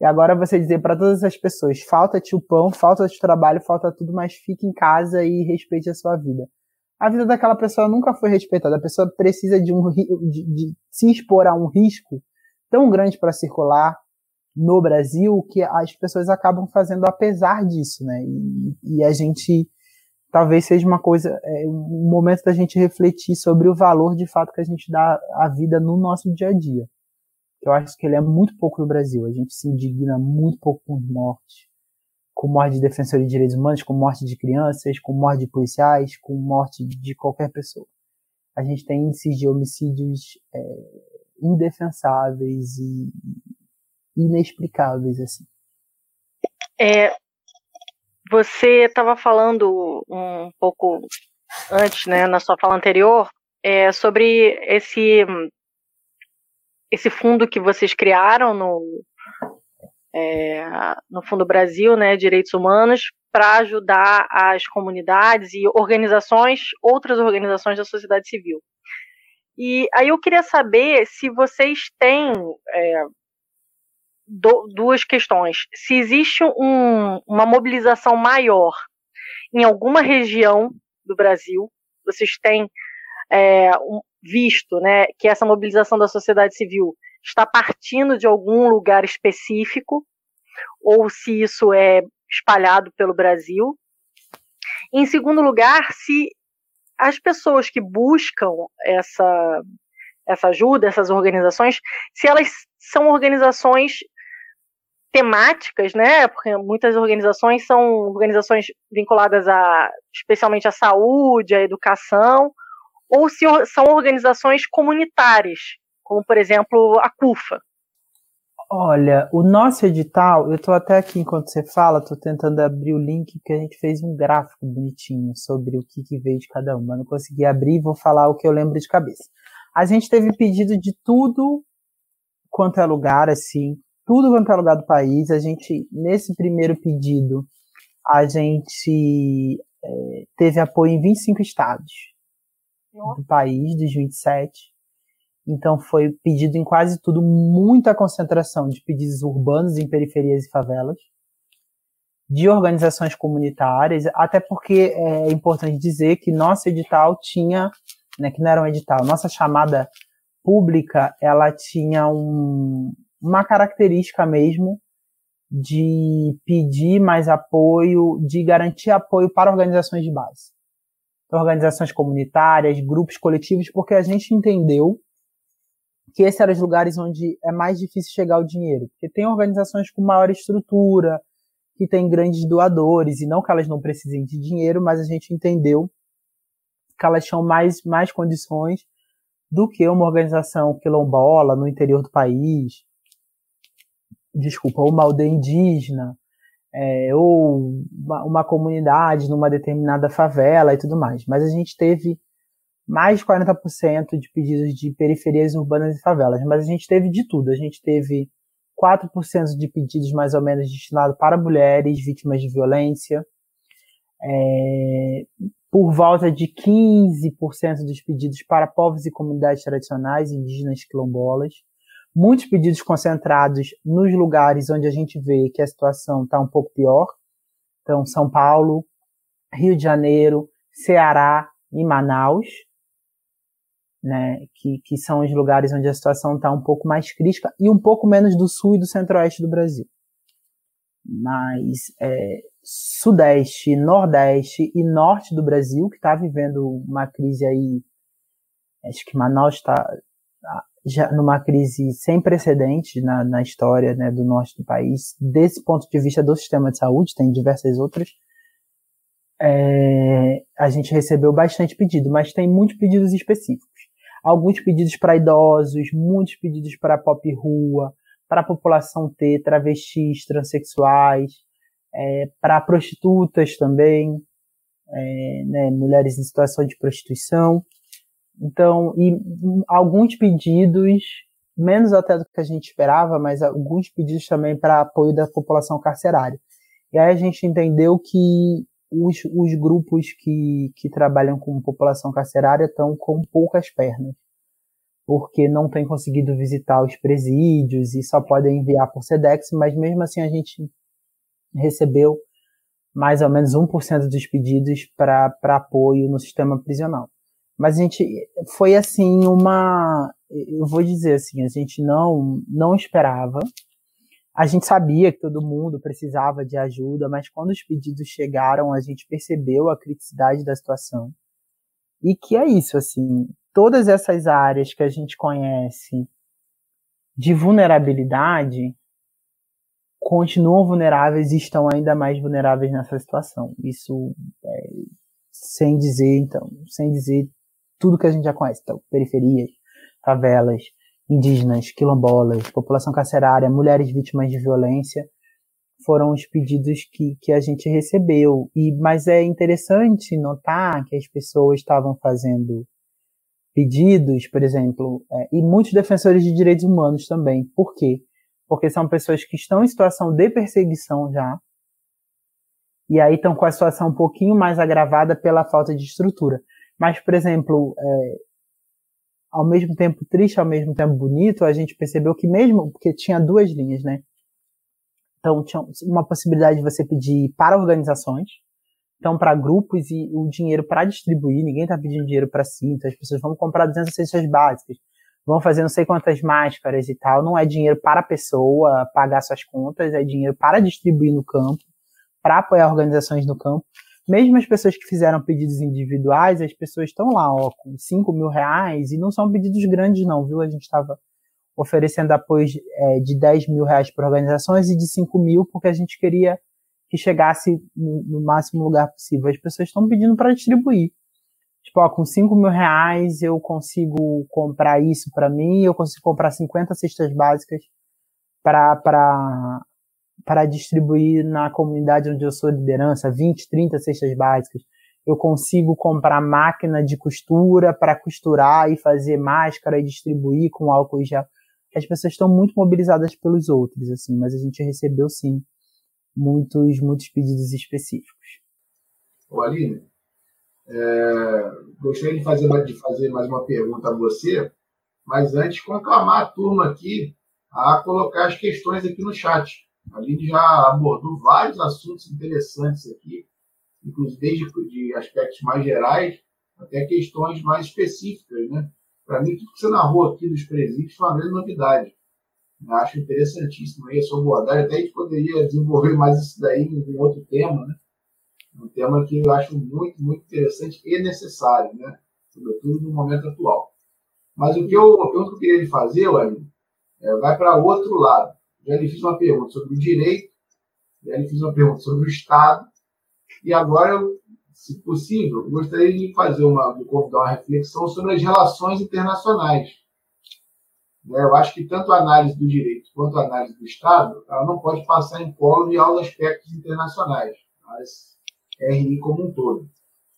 E agora você dizer para todas as pessoas: falta-te o pão, falta-te o trabalho, falta tudo, mas fique em casa e respeite a sua vida. A vida daquela pessoa nunca foi respeitada. A pessoa precisa de, um, de, de se expor a um risco tão grande para circular, no Brasil que as pessoas acabam fazendo apesar disso, né? E, e a gente talvez seja uma coisa, é, um momento da gente refletir sobre o valor de fato que a gente dá à vida no nosso dia a dia. Eu acho que ele é muito pouco no Brasil. A gente se indigna muito pouco com mortes, com morte de defensores de direitos humanos, com morte de crianças, com morte de policiais, com morte de qualquer pessoa. A gente tem índices de homicídios é, indefensáveis e, inexplicáveis assim. É, você estava falando um pouco antes, né, na sua fala anterior, é, sobre esse esse fundo que vocês criaram no é, no Fundo Brasil, né, Direitos Humanos, para ajudar as comunidades e organizações, outras organizações da sociedade civil. E aí eu queria saber se vocês têm é, do, duas questões. Se existe um, uma mobilização maior em alguma região do Brasil, vocês têm é, um, visto né, que essa mobilização da sociedade civil está partindo de algum lugar específico, ou se isso é espalhado pelo Brasil. Em segundo lugar, se as pessoas que buscam essa, essa ajuda, essas organizações, se elas são organizações temáticas, né? Porque muitas organizações são organizações vinculadas a, especialmente à saúde, à educação, ou se são organizações comunitárias, como por exemplo a CUFA. Olha, o nosso edital, eu estou até aqui enquanto você fala, estou tentando abrir o link que a gente fez um gráfico bonitinho sobre o que, que veio de cada uma. Não consegui abrir, vou falar o que eu lembro de cabeça. A gente teve pedido de tudo quanto é lugar, assim, tudo quanto é lugar do país. A gente, nesse primeiro pedido, a gente é, teve apoio em 25 estados Nossa. do país, dos 27. Então foi pedido em quase tudo muita concentração de pedidos urbanos em periferias e favelas, de organizações comunitárias, até porque é importante dizer que nosso edital tinha, né, que não era um edital, nossa chamada pública, ela tinha um, uma característica mesmo de pedir mais apoio, de garantir apoio para organizações de base. Então, organizações comunitárias, grupos coletivos, porque a gente entendeu que esses eram os lugares onde é mais difícil chegar o dinheiro. Porque tem organizações com maior estrutura, que tem grandes doadores, e não que elas não precisem de dinheiro, mas a gente entendeu que elas tinham mais, mais condições do que uma organização quilombola no interior do país, desculpa, uma aldeia indígena, é, ou uma, uma comunidade numa determinada favela e tudo mais. Mas a gente teve mais de 40% de pedidos de periferias urbanas e favelas, mas a gente teve de tudo. A gente teve 4% de pedidos mais ou menos destinados para mulheres vítimas de violência, é, por volta de 15% dos pedidos para povos e comunidades tradicionais, indígenas quilombolas, muitos pedidos concentrados nos lugares onde a gente vê que a situação está um pouco pior, então São Paulo, Rio de Janeiro, Ceará e Manaus, né, que, que são os lugares onde a situação está um pouco mais crítica, e um pouco menos do sul e do centro-oeste do Brasil. Mas é, sudeste, nordeste e norte do Brasil, que está vivendo uma crise aí, acho que Manaus está tá já numa crise sem precedentes na, na história né, do norte do país, desse ponto de vista do sistema de saúde, tem diversas outras, é, a gente recebeu bastante pedido, mas tem muitos pedidos específicos alguns pedidos para idosos, muitos pedidos para pop rua, para a população T, travestis, transexuais, é, para prostitutas também, é, né, mulheres em situação de prostituição. Então, e alguns pedidos, menos até do que a gente esperava, mas alguns pedidos também para apoio da população carcerária. E aí a gente entendeu que os, os grupos que, que trabalham com população carcerária estão com poucas pernas, porque não têm conseguido visitar os presídios e só podem enviar por SEDEX, mas mesmo assim a gente recebeu mais ou menos 1% dos pedidos para apoio no sistema prisional. Mas a gente foi assim uma, eu vou dizer assim, a gente não não esperava a gente sabia que todo mundo precisava de ajuda, mas quando os pedidos chegaram, a gente percebeu a criticidade da situação. E que é isso, assim, todas essas áreas que a gente conhece de vulnerabilidade continuam vulneráveis e estão ainda mais vulneráveis nessa situação. Isso é, sem dizer, então, sem dizer tudo que a gente já conhece, então, periferias, favelas, indígenas, quilombolas, população carcerária, mulheres vítimas de violência, foram os pedidos que, que a gente recebeu. E, mas é interessante notar que as pessoas estavam fazendo pedidos, por exemplo, é, e muitos defensores de direitos humanos também. Por quê? Porque são pessoas que estão em situação de perseguição já e aí estão com a situação um pouquinho mais agravada pela falta de estrutura. Mas, por exemplo, é, ao mesmo tempo triste, ao mesmo tempo bonito, a gente percebeu que mesmo, porque tinha duas linhas, né? Então, tinha uma possibilidade de você pedir para organizações, então para grupos e o dinheiro para distribuir, ninguém está pedindo dinheiro para si, então as pessoas vão comprar 200 cestas básicas, vão fazer não sei quantas máscaras e tal, não é dinheiro para a pessoa pagar suas contas, é dinheiro para distribuir no campo, para apoiar organizações no campo. Mesmo as pessoas que fizeram pedidos individuais, as pessoas estão lá, ó, com 5 mil reais, e não são pedidos grandes não, viu? A gente estava oferecendo apoio é, de 10 mil reais para organizações e de 5 mil porque a gente queria que chegasse no, no máximo lugar possível. As pessoas estão pedindo para distribuir. Tipo, ó, com 5 mil reais eu consigo comprar isso para mim, eu consigo comprar 50 cestas básicas para para distribuir na comunidade onde eu sou liderança, 20, 30 cestas básicas. Eu consigo comprar máquina de costura para costurar e fazer máscara e distribuir com álcool gel. As pessoas estão muito mobilizadas pelos outros, assim, mas a gente recebeu sim muitos, muitos pedidos específicos. Ô Aline, é, gostaria de fazer, de fazer mais uma pergunta a você, mas antes conclamar a turma aqui a colocar as questões aqui no chat. A Aline já abordou vários assuntos interessantes aqui, inclusive desde de aspectos mais gerais até questões mais específicas, né? Para mim, tudo que você narrou aqui dos presídios foi uma grande novidade. Eu acho interessantíssimo aí a sua abordagem. Até a gente poderia desenvolver mais isso daí em um outro tema, né? Um tema que eu acho muito, muito interessante e necessário, né? Sobretudo no momento atual. Mas o que eu, o que eu queria fazer, Wellington, é, vai para outro lado. Já lhe fiz uma pergunta sobre o direito, já lhe fiz uma pergunta sobre o Estado, e agora, se possível, gostaria de fazer uma, de convidar uma reflexão sobre as relações internacionais. Né, eu acho que tanto a análise do direito quanto a análise do Estado, ela não pode passar em colo de aos aspectos internacionais, mas RI como um todo.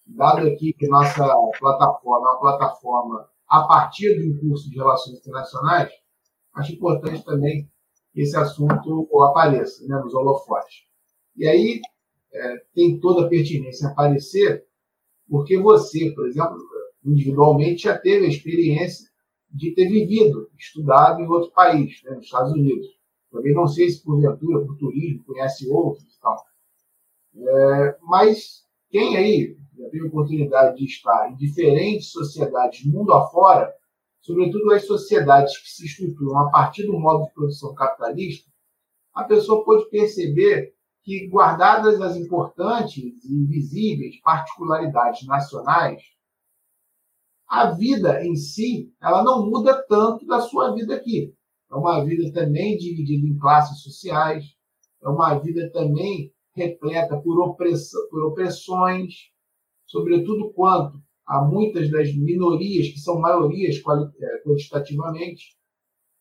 Dado aqui que nossa plataforma é uma plataforma a partir do curso de Relações Internacionais, acho importante também esse assunto apareça né, nos holofotes. E aí é, tem toda a pertinência aparecer, porque você, por exemplo, individualmente já teve a experiência de ter vivido, estudado em outro país, né, nos Estados Unidos. Também não sei se porventura, por turismo, conhece outros e tal. É, mas quem aí já teve oportunidade de estar em diferentes sociedades mundo afora, sobretudo as sociedades que se estruturam a partir do modo de produção capitalista, a pessoa pode perceber que, guardadas as importantes e invisíveis particularidades nacionais, a vida em si ela não muda tanto da sua vida aqui. É uma vida também dividida em classes sociais, é uma vida também repleta por, opressão, por opressões, sobretudo quanto há muitas das minorias que são maiorias é, quantitativamente,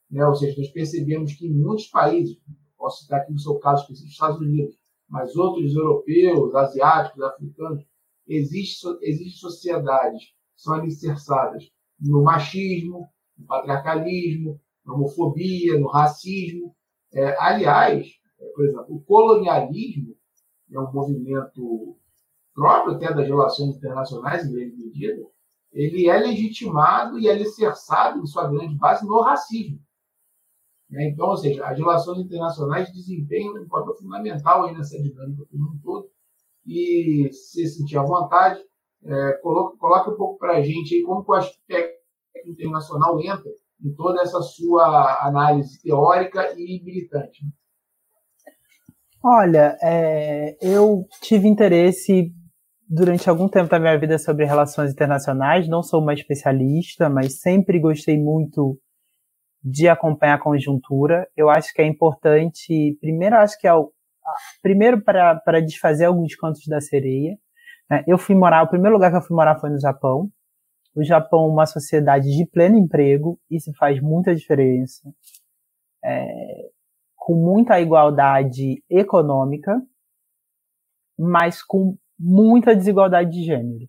né? ou seja, nós percebemos que em muitos países, posso citar aqui no seu caso específico, Estados Unidos, mas outros europeus, asiáticos, africanos, existem existe sociedades que são alicerçadas no machismo, no patriarcalismo, na homofobia, no racismo. É, aliás, é, por exemplo, o colonialismo é um movimento próprio até das relações internacionais, em grande medida, ele é legitimado e é alicerçado, em sua grande base, no racismo. Né? Então, ou seja, as relações internacionais desempenham um papel fundamental aí nessa dinâmica como um todo. E, se sentir à vontade, é, coloque, coloque um pouco para a gente aí como o aspecto internacional entra em toda essa sua análise teórica e militante. Olha, é, eu tive interesse durante algum tempo da minha vida sobre relações internacionais. Não sou uma especialista, mas sempre gostei muito de acompanhar a conjuntura. Eu acho que é importante, primeiro, acho que é o, primeiro para, desfazer alguns cantos da sereia. Né? Eu fui morar, o primeiro lugar que eu fui morar foi no Japão. O Japão é uma sociedade de pleno emprego, isso faz muita diferença. É, com muita igualdade econômica, mas com muita desigualdade de gênero.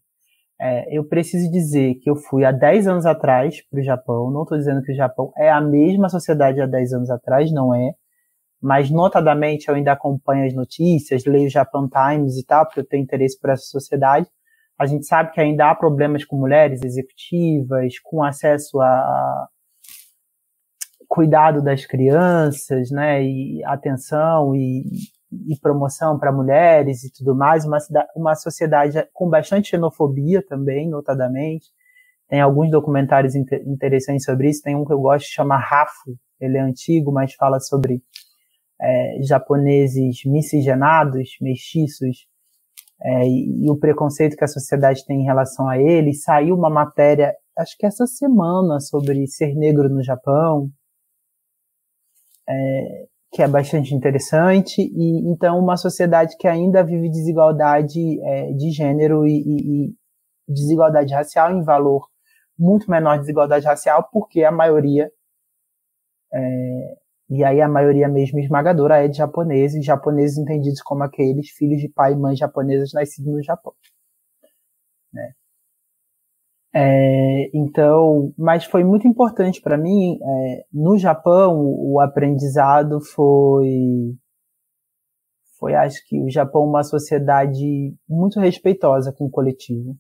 É, eu preciso dizer que eu fui há 10 anos atrás para o Japão, não estou dizendo que o Japão é a mesma sociedade há 10 anos atrás, não é, mas notadamente eu ainda acompanho as notícias, leio o Japan Times e tal, porque eu tenho interesse por essa sociedade. A gente sabe que ainda há problemas com mulheres executivas, com acesso a cuidado das crianças, né, e atenção e, e promoção para mulheres e tudo mais, uma, uma sociedade com bastante xenofobia também, notadamente. Tem alguns documentários interessantes sobre isso. Tem um que eu gosto que chama Rafu. Ele é antigo, mas fala sobre é, japoneses miscigenados, mestiços, é, e, e, o preconceito que a sociedade tem em relação a eles. Saiu uma matéria, acho que essa semana, sobre ser negro no Japão, é, que é bastante interessante. E então, uma sociedade que ainda vive desigualdade é, de gênero e, e, e desigualdade racial em valor muito menor desigualdade racial, porque a maioria, é, e aí a maioria mesmo esmagadora, é de japoneses, japoneses entendidos como aqueles filhos de pai e mãe japoneses nascidos no Japão. Né? É, então, mas foi muito importante para mim. É, no Japão, o aprendizado foi, foi, acho que o Japão uma sociedade muito respeitosa com o coletivo.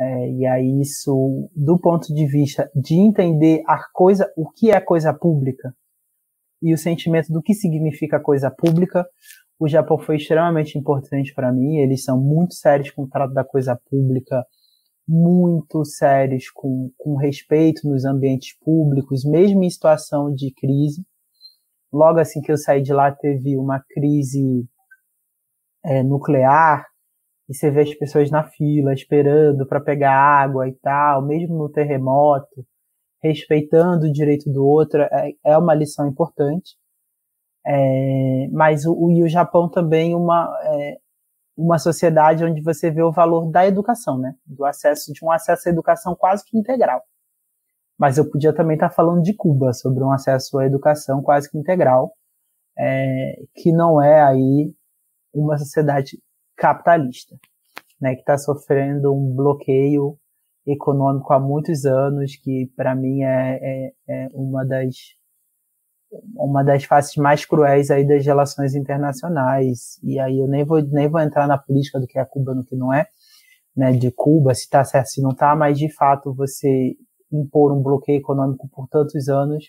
É, e aí isso, do ponto de vista de entender a coisa, o que é coisa pública e o sentimento do que significa coisa pública, o Japão foi extremamente importante para mim. Eles são muito sérios com o trato da coisa pública, muito sérios com, com respeito nos ambientes públicos, mesmo em situação de crise. Logo assim que eu saí de lá, teve uma crise é, nuclear e você vê as pessoas na fila esperando para pegar água e tal, mesmo no terremoto, respeitando o direito do outro, é, é uma lição importante. É, mas o, e o Japão também uma é, uma sociedade onde você vê o valor da educação, né? Do acesso de um acesso à educação quase que integral. Mas eu podia também estar falando de Cuba sobre um acesso à educação quase que integral, é, que não é aí uma sociedade capitalista, né, que está sofrendo um bloqueio econômico há muitos anos, que para mim é, é, é, uma das uma das faces mais cruéis aí das relações internacionais. E aí eu nem vou nem vou entrar na política do que é Cuba no que não é, né, de Cuba, se está certo, se não está, mas de fato você impor um bloqueio econômico por tantos anos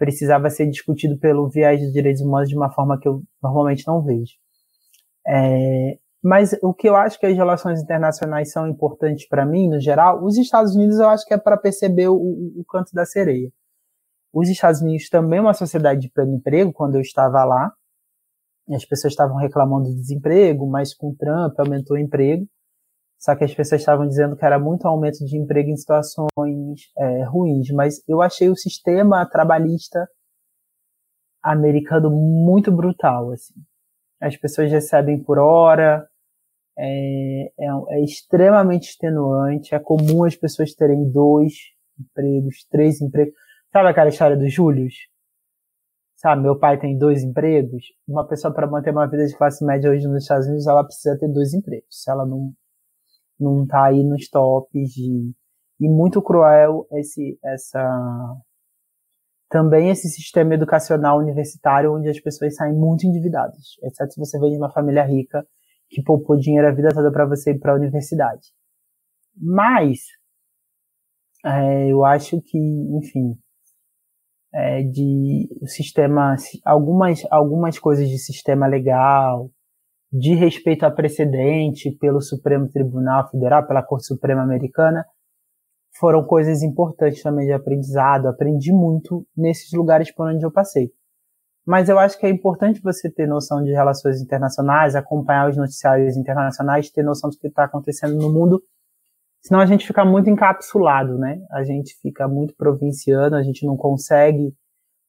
precisava ser discutido pelo viés dos direitos humanos de uma forma que eu normalmente não vejo. É, mas o que eu acho que as relações internacionais são importantes para mim, no geral, os Estados Unidos eu acho que é para perceber o, o, canto da sereia. Os Estados Unidos também é uma sociedade de pleno emprego, quando eu estava lá. As pessoas estavam reclamando do desemprego, mas com Trump aumentou o emprego. Só que as pessoas estavam dizendo que era muito aumento de emprego em situações é, ruins. Mas eu achei o sistema trabalhista americano muito brutal, assim as pessoas recebem por hora, é, é, é, extremamente extenuante, é comum as pessoas terem dois empregos, três empregos. Sabe aquela história dos Júlios? Sabe, meu pai tem dois empregos. Uma pessoa para manter uma vida de classe média hoje nos Estados Unidos, ela precisa ter dois empregos. Se ela não não tá aí nos tops de e muito cruel esse essa também esse sistema educacional universitário onde as pessoas saem muito endividadas, exceto se você vem de uma família rica que poupou dinheiro a vida toda para você ir para a universidade. Mas é, eu acho que, enfim, é, de sistema, algumas algumas coisas de sistema legal, de respeito a precedente pelo Supremo Tribunal Federal, pela Corte Suprema Americana, foram coisas importantes também de aprendizado. Aprendi muito nesses lugares por onde eu passei. Mas eu acho que é importante você ter noção de relações internacionais, acompanhar os noticiários internacionais, ter noção do que está acontecendo no mundo. Senão a gente fica muito encapsulado, né? A gente fica muito provinciano, a gente não consegue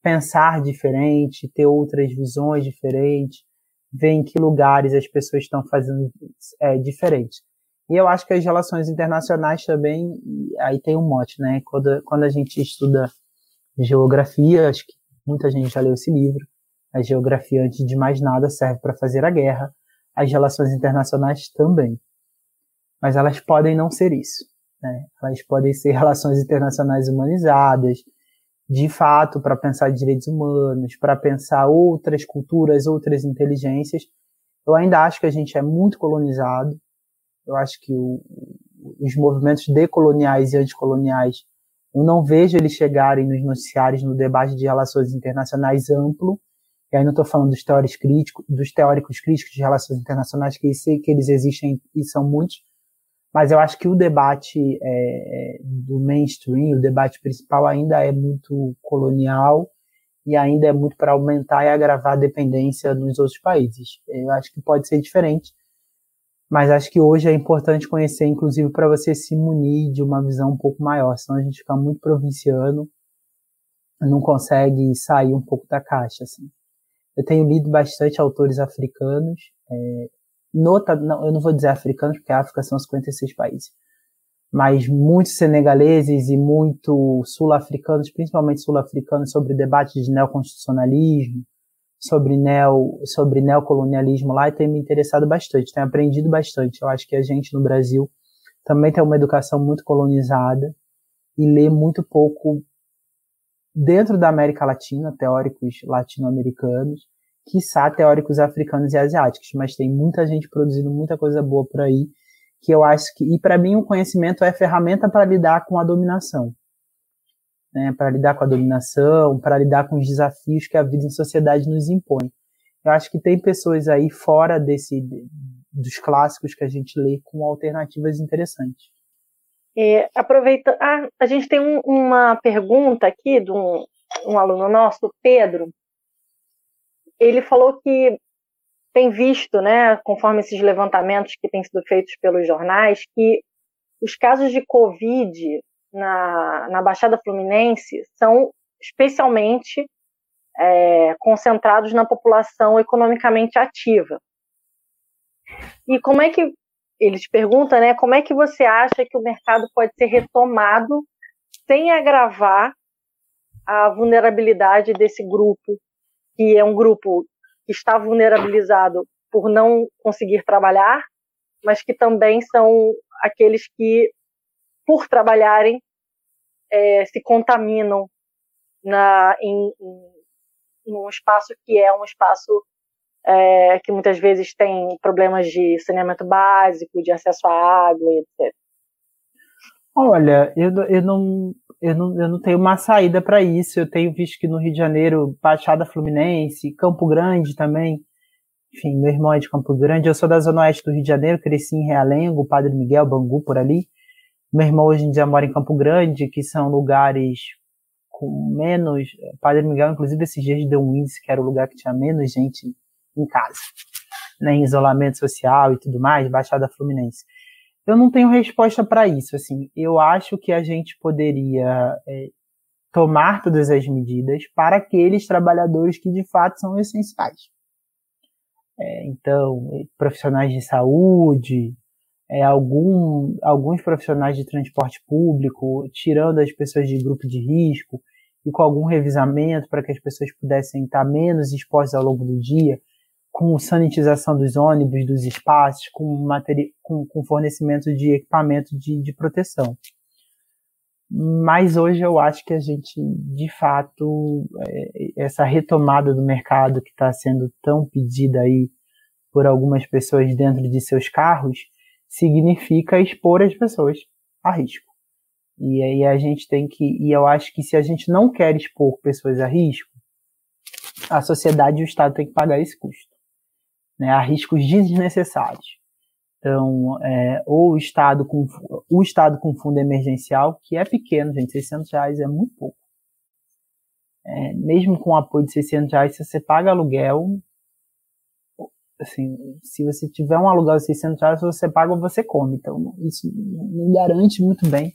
pensar diferente, ter outras visões diferentes, ver em que lugares as pessoas estão fazendo é, diferente. E eu acho que as relações internacionais também, aí tem um mote, né? Quando, quando a gente estuda geografia, acho que muita gente já leu esse livro, a geografia, antes de mais nada, serve para fazer a guerra, as relações internacionais também. Mas elas podem não ser isso. Né? Elas podem ser relações internacionais humanizadas, de fato, para pensar direitos humanos, para pensar outras culturas, outras inteligências. Eu ainda acho que a gente é muito colonizado. Eu acho que o, os movimentos decoloniais e anticoloniais, eu não vejo eles chegarem nos noticiários no debate de relações internacionais amplo. E aí não estou falando dos teóricos críticos, dos teóricos críticos de relações internacionais, que sei que eles existem e são muitos, mas eu acho que o debate é, do mainstream, o debate principal ainda é muito colonial e ainda é muito para aumentar e agravar a dependência nos outros países. Eu acho que pode ser diferente, mas acho que hoje é importante conhecer, inclusive, para você se munir de uma visão um pouco maior, senão a gente fica muito provinciano, não consegue sair um pouco da caixa. Assim. Eu tenho lido bastante autores africanos, é, nota, não, eu não vou dizer africanos, porque a África são 56 países, mas muitos senegaleses e muito sul-africanos, principalmente sul-africanos, sobre debates de neoconstitucionalismo, sobre, neo, sobre neocolonialismo lá, e tem me interessado bastante, tenho aprendido bastante. Eu acho que a gente no Brasil também tem uma educação muito colonizada e lê muito pouco dentro da América Latina, teóricos latino-americanos, quiçá teóricos africanos e asiáticos, mas tem muita gente produzindo muita coisa boa por aí, que eu acho que, e para mim o conhecimento é ferramenta para lidar com a dominação. Né, para lidar com a dominação, para lidar com os desafios que a vida em sociedade nos impõe. Eu acho que tem pessoas aí fora desse dos clássicos que a gente lê com alternativas interessantes. É, aproveita, ah, a gente tem um, uma pergunta aqui de um, um aluno nosso, Pedro, ele falou que tem visto, né, conforme esses levantamentos que têm sido feitos pelos jornais, que os casos de Covid na, na Baixada Fluminense são especialmente é, concentrados na população economicamente ativa. E como é que ele te pergunta, né? Como é que você acha que o mercado pode ser retomado sem agravar a vulnerabilidade desse grupo que é um grupo que está vulnerabilizado por não conseguir trabalhar, mas que também são aqueles que, por trabalharem, é, se contaminam na, em, em, um espaço que é um espaço é, que muitas vezes tem problemas de saneamento básico, de acesso à água, etc. Olha, eu, eu, não, eu, não, eu não tenho uma saída para isso. Eu tenho visto que no Rio de Janeiro, Baixada Fluminense, Campo Grande também. Enfim, meu irmão é de Campo Grande. Eu sou da Zona Oeste do Rio de Janeiro, cresci em Realengo, Padre Miguel, Bangu, por ali. Meu irmão hoje em dia mora em Campo Grande, que são lugares com menos. Padre Miguel, inclusive, esses dias deu um índice que era o lugar que tinha menos gente em casa, né, em isolamento social e tudo mais, Baixada Fluminense. Eu não tenho resposta para isso. Assim, eu acho que a gente poderia é, tomar todas as medidas para aqueles trabalhadores que de fato são essenciais. É, então, profissionais de saúde, é, algum, alguns profissionais de transporte público, tirando as pessoas de grupo de risco e com algum revisamento para que as pessoas pudessem estar menos expostas ao longo do dia, com sanitização dos ônibus, dos espaços, com, com, com fornecimento de equipamento de, de proteção. Mas hoje eu acho que a gente, de fato, é, essa retomada do mercado que está sendo tão pedida aí por algumas pessoas dentro de seus carros, significa expor as pessoas a risco. E aí a gente tem que, e eu acho que se a gente não quer expor pessoas a risco, a sociedade e o Estado tem que pagar esse custo né, a riscos desnecessários. Então, é, ou o Estado, com, o Estado com fundo emergencial, que é pequeno, gente, 600 reais é muito pouco. É, mesmo com apoio de 600 reais, se você paga aluguel, assim, se você tiver um aluguel de 600 reais, você paga ou você come. Então, isso não garante muito bem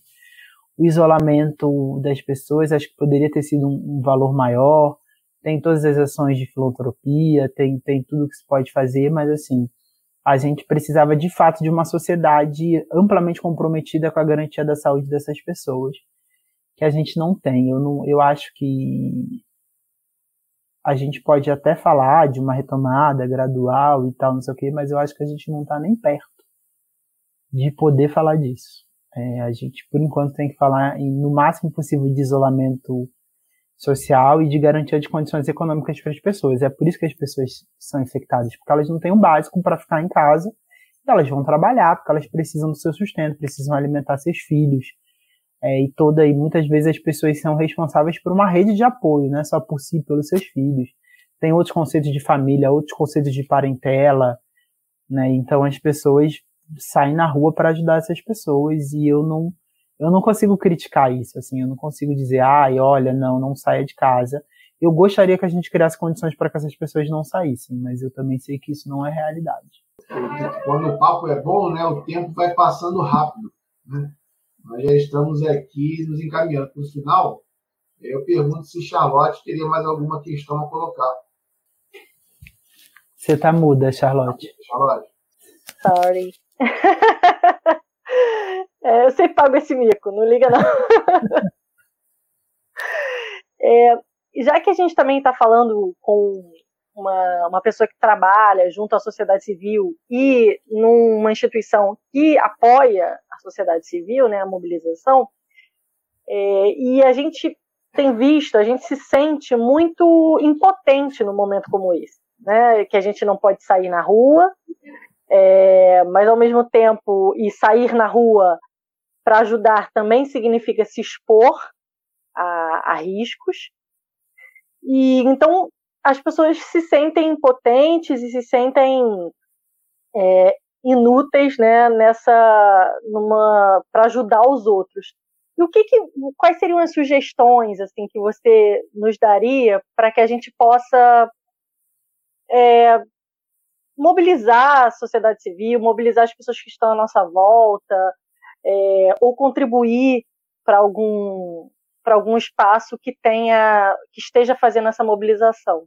o isolamento das pessoas. Acho que poderia ter sido um, um valor maior tem todas as ações de filantropia, tem, tem tudo que se pode fazer, mas assim, a gente precisava de fato de uma sociedade amplamente comprometida com a garantia da saúde dessas pessoas, que a gente não tem. Eu, não, eu acho que a gente pode até falar de uma retomada gradual e tal, não sei o quê, mas eu acho que a gente não está nem perto de poder falar disso. É, a gente, por enquanto, tem que falar em, no máximo possível de isolamento social e de garantia de condições econômicas para as pessoas. É por isso que as pessoas são infectadas, porque elas não têm o um básico para ficar em casa, e elas vão trabalhar, porque elas precisam do seu sustento, precisam alimentar seus filhos. É, e toda e muitas vezes as pessoas são responsáveis por uma rede de apoio, não é só por si, pelos seus filhos. Tem outros conceitos de família, outros conceitos de parentela, né? Então as pessoas saem na rua para ajudar essas pessoas e eu não eu não consigo criticar isso, assim, eu não consigo dizer, ai, olha, não, não saia de casa. Eu gostaria que a gente criasse condições para que essas pessoas não saíssem, mas eu também sei que isso não é realidade. Quando o papo é bom, né, o tempo vai passando rápido, né? Nós já estamos aqui nos encaminhando para o final. Eu pergunto se Charlotte teria mais alguma questão a colocar. Você tá muda, Charlotte. Charlotte. Sorry. *laughs* É, eu sempre pago esse mico, não liga não. *laughs* é, já que a gente também está falando com uma, uma pessoa que trabalha junto à sociedade civil e numa instituição que apoia a sociedade civil, né, a mobilização, é, e a gente tem visto, a gente se sente muito impotente num momento como esse, né, que a gente não pode sair na rua, é, mas ao mesmo tempo, e sair na rua para ajudar também significa se expor a, a riscos. E então as pessoas se sentem impotentes e se sentem é, inúteis, né, nessa, numa, para ajudar os outros. E o que, que, quais seriam as sugestões assim que você nos daria para que a gente possa é, mobilizar a sociedade civil, mobilizar as pessoas que estão à nossa volta, é, ou contribuir para algum para algum espaço que tenha que esteja fazendo essa mobilização?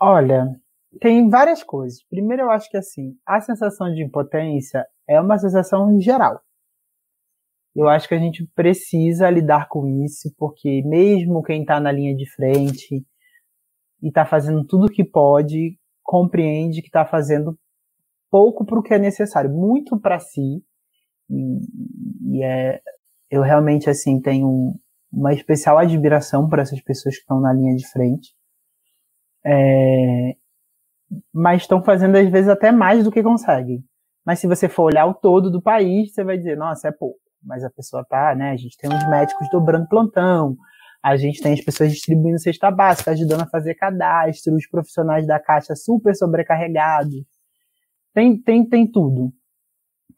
Olha, tem várias coisas. Primeiro, eu acho que assim, a sensação de impotência é uma sensação geral. Eu acho que a gente precisa lidar com isso, porque mesmo quem está na linha de frente e está fazendo tudo o que pode, compreende que está fazendo pouco para o que é necessário, muito para si, e, e, é, eu realmente, assim, tenho uma especial admiração por essas pessoas que estão na linha de frente. É, mas estão fazendo, às vezes, até mais do que conseguem. Mas se você for olhar o todo do país, você vai dizer, nossa, é pouco. Mas a pessoa tá, né? A gente tem uns médicos dobrando plantão, a gente tem as pessoas distribuindo cesta básica, ajudando a fazer cadastro, os profissionais da Caixa super sobrecarregados. Tem, tem, tem tudo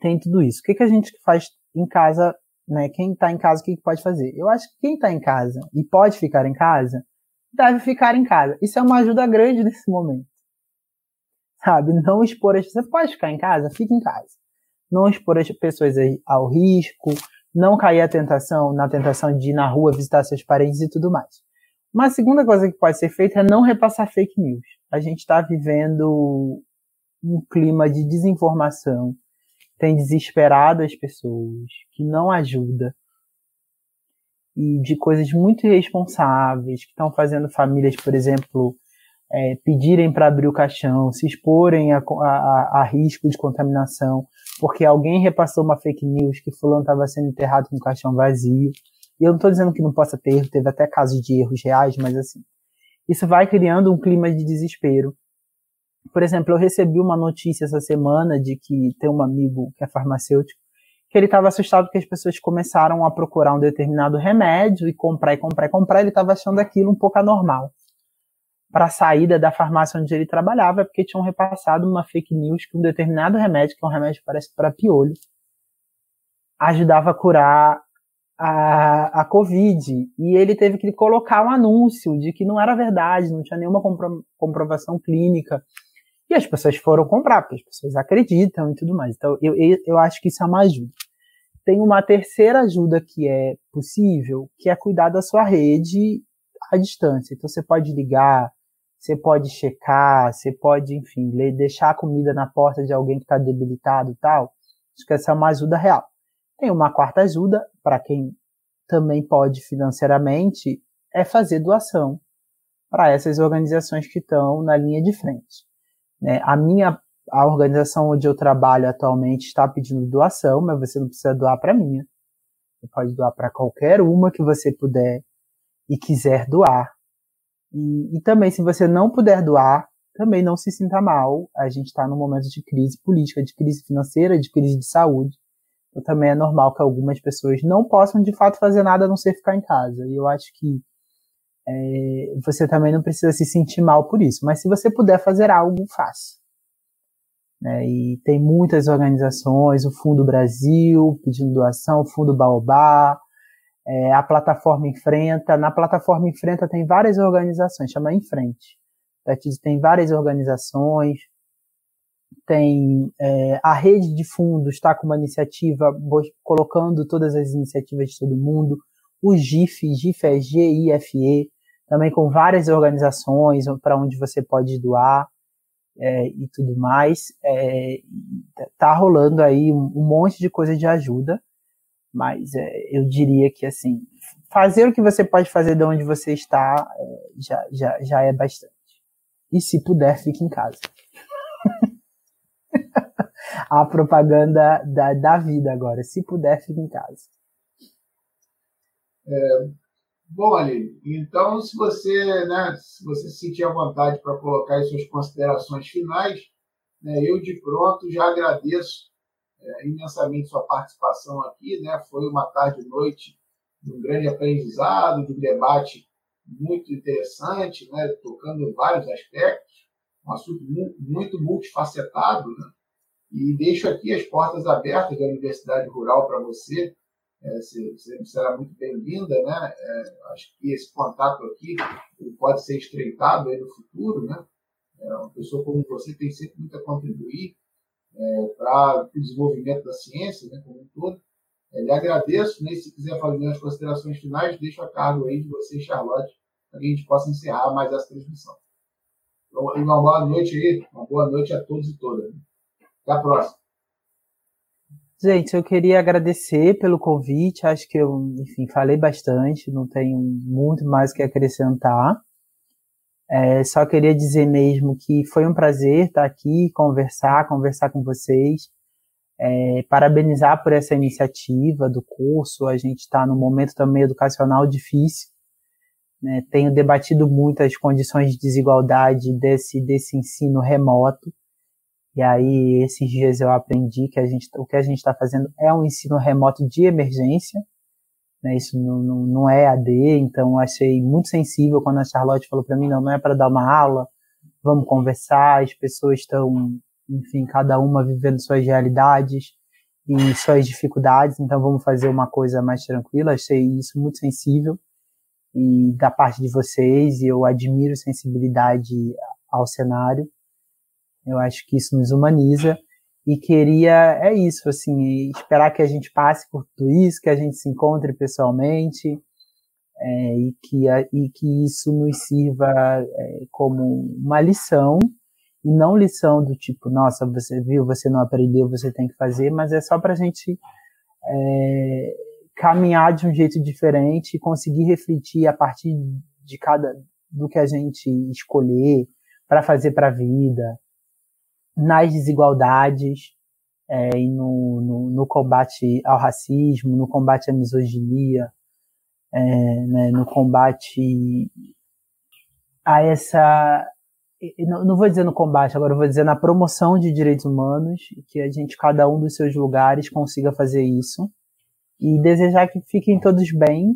tem tudo isso. O que, que a gente faz em casa, né? Quem está em casa, o que, que pode fazer? Eu acho que quem está em casa e pode ficar em casa, deve ficar em casa. Isso é uma ajuda grande *laughs* nesse momento. Sabe? Não expor as Você pode ficar em casa? Fique em casa. Não expor as pessoas ao risco, não cair a tentação, na tentação de ir na rua visitar seus parentes e tudo mais. Uma segunda coisa que pode ser feita é não repassar fake news. A gente está vivendo um clima de desinformação, tem desesperado as pessoas, que não ajuda, e de coisas muito irresponsáveis, que estão fazendo famílias, por exemplo, é, pedirem para abrir o caixão, se exporem a, a, a, risco de contaminação, porque alguém repassou uma fake news que fulano estava sendo enterrado com o caixão vazio. E eu não estou dizendo que não possa ter erro, teve até casos de erros reais, mas assim, isso vai criando um clima de desespero por exemplo, eu recebi uma notícia essa semana de que tem um amigo que é farmacêutico, que ele estava assustado que as pessoas começaram a procurar um determinado remédio e comprar e comprar e comprar, ele estava achando aquilo um pouco anormal. Para a saída da farmácia onde ele trabalhava, porque tinham repassado uma fake news que um determinado remédio, que é um remédio que parece para piolho, ajudava a curar a, a Covid. E ele teve que colocar um anúncio de que não era verdade, não tinha nenhuma compro, comprovação clínica e as pessoas foram comprar, porque as pessoas acreditam e tudo mais. Então, eu, eu, eu acho que isso é uma ajuda. Tem uma terceira ajuda que é possível, que é cuidar da sua rede à distância. Então, você pode ligar, você pode checar, você pode, enfim, deixar a comida na porta de alguém que está debilitado e tal. Acho que essa é uma ajuda real. Tem uma quarta ajuda, para quem também pode financeiramente, é fazer doação para essas organizações que estão na linha de frente. Né? A minha a organização onde eu trabalho atualmente está pedindo doação, mas você não precisa doar para minha. Você pode doar para qualquer uma que você puder e quiser doar. E, e também, se você não puder doar, também não se sinta mal. A gente está num momento de crise política, de crise financeira, de crise de saúde. Então também é normal que algumas pessoas não possam de fato fazer nada a não ser ficar em casa. E eu acho que é, você também não precisa se sentir mal por isso. Mas se você puder fazer algo, faça. Né? E tem muitas organizações, o Fundo Brasil pedindo doação, o Fundo Baobá, é, a plataforma Enfrenta. Na plataforma Enfrenta tem várias organizações, chama Enfrente. Tem várias organizações, tem é, a rede de fundos está com uma iniciativa colocando todas as iniciativas de todo mundo, o GIF, GIF é G-I-F-E, também com várias organizações para onde você pode doar é, e tudo mais. É, tá rolando aí um, um, monte de coisa de ajuda, mas é, eu diria que assim fazer o que você pode fazer de onde você está é, já, já, já é bastante. E se puder, fique em casa. *laughs* a propaganda da, da vida agora. Se puder, fique em casa. É, bom, Aline, então se você, né, se você sentir a vontade para colocar as suas considerações finais, né, eu de pronto já agradeço é, imensamente sua participação aqui. Né, foi uma tarde e noite de um grande aprendizado, de um debate muito interessante, né, tocando vários aspectos, um assunto muito multifacetado, né? E deixo aqui as portas abertas da Universidade Rural para você. É, você será muito bem-vinda, né? É, acho que esse contato aqui pode ser estreitado no futuro, né? É, uma pessoa como você tem sempre muito a contribuir é, para o desenvolvimento da ciência, né, como um todo. É, lhe agradeço, né? Se quiser fazer as considerações finais, deixo a cargo aí de você, Charlotte, para que a gente possa encerrar mais essa transmissão. Então, uma boa noite aí, uma boa noite a todos e todas. Até a próxima. Gente, eu queria agradecer pelo convite. Acho que eu, enfim, falei bastante, não tenho muito mais que acrescentar. É, só queria dizer mesmo que foi um prazer estar aqui, conversar, conversar com vocês. É, parabenizar por essa iniciativa do curso. A gente está num momento também educacional difícil. Né? Tenho debatido muito as condições de desigualdade desse, desse ensino remoto. E aí, esses dias eu aprendi que a gente, o que a gente está fazendo é um ensino remoto de emergência, né? Isso não, não, não é AD, então achei muito sensível quando a Charlotte falou para mim, não, não é para dar uma aula, vamos conversar, as pessoas estão, enfim, cada uma vivendo suas realidades e suas dificuldades, então vamos fazer uma coisa mais tranquila, achei isso muito sensível e da parte de vocês, eu admiro sensibilidade ao cenário. Eu acho que isso nos humaniza. E queria é isso assim esperar que a gente passe por tudo isso, que a gente se encontre pessoalmente é, e que a, e que isso nos sirva é, como uma lição e não lição do tipo nossa você viu você não aprendeu você tem que fazer, mas é só para a gente é, caminhar de um jeito diferente e conseguir refletir a partir de cada do que a gente escolher para fazer para a vida nas desigualdades é, e no, no, no, combate ao racismo, no combate à misoginia, é, né, no combate a essa. Não, não vou dizer no combate, agora vou dizer na promoção de direitos humanos, que a gente, cada um dos seus lugares, consiga fazer isso. E desejar que fiquem todos bem,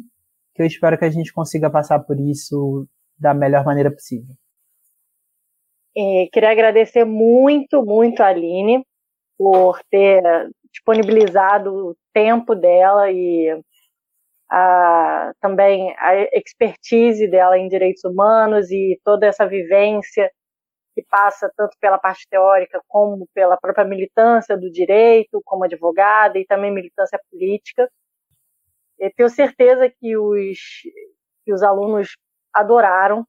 que eu espero que a gente consiga passar por isso da melhor maneira possível. É, queria agradecer muito, muito a Aline por ter disponibilizado o tempo dela e a, também a expertise dela em direitos humanos e toda essa vivência que passa tanto pela parte teórica como pela própria militância do direito, como advogada e também militância política. Eu tenho certeza que os, que os alunos adoraram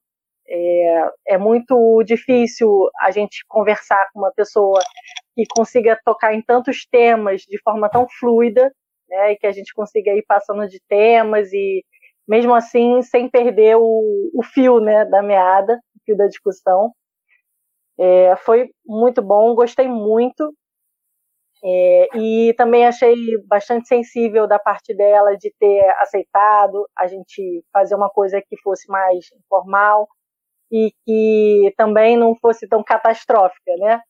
é, é muito difícil a gente conversar com uma pessoa que consiga tocar em tantos temas de forma tão fluida, né, e que a gente consiga ir passando de temas e mesmo assim sem perder o, o fio, né, da meada, o fio da discussão. É, foi muito bom, gostei muito. É, e também achei bastante sensível da parte dela de ter aceitado a gente fazer uma coisa que fosse mais informal e que também não fosse tão catastrófica, né?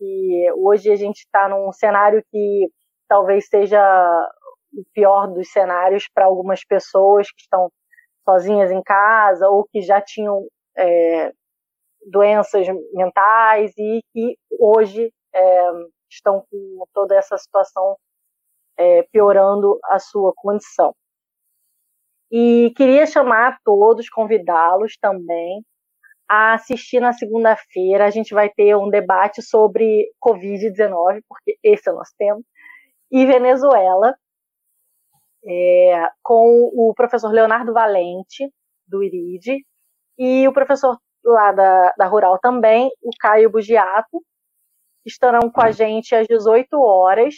E hoje a gente está num cenário que talvez seja o pior dos cenários para algumas pessoas que estão sozinhas em casa ou que já tinham é, doenças mentais e que hoje é, estão com toda essa situação é, piorando a sua condição. E queria chamar todos, convidá-los também a assistir na segunda-feira. A gente vai ter um debate sobre Covid-19, porque esse é o nosso tema, e Venezuela, é, com o professor Leonardo Valente, do IRID, e o professor lá da, da Rural também, o Caio Bugiato, estarão com a gente às 18 horas,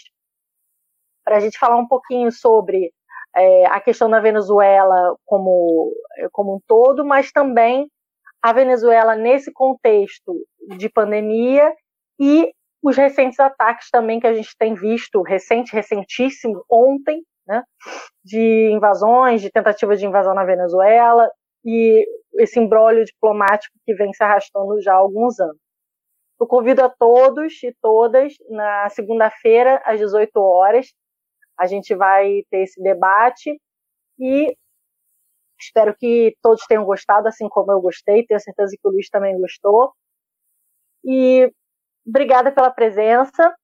para a gente falar um pouquinho sobre é, a questão da Venezuela como, como um todo, mas também a Venezuela nesse contexto de pandemia e os recentes ataques também que a gente tem visto, recente, recentíssimo, ontem, né, de invasões, de tentativas de invasão na Venezuela e esse embrólio diplomático que vem se arrastando já há alguns anos. Eu convido a todos e todas na segunda-feira, às 18 horas. A gente vai ter esse debate e espero que todos tenham gostado, assim como eu gostei. Tenho certeza que o Luiz também gostou. E obrigada pela presença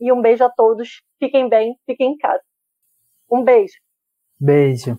e um beijo a todos. Fiquem bem, fiquem em casa. Um beijo. Beijo.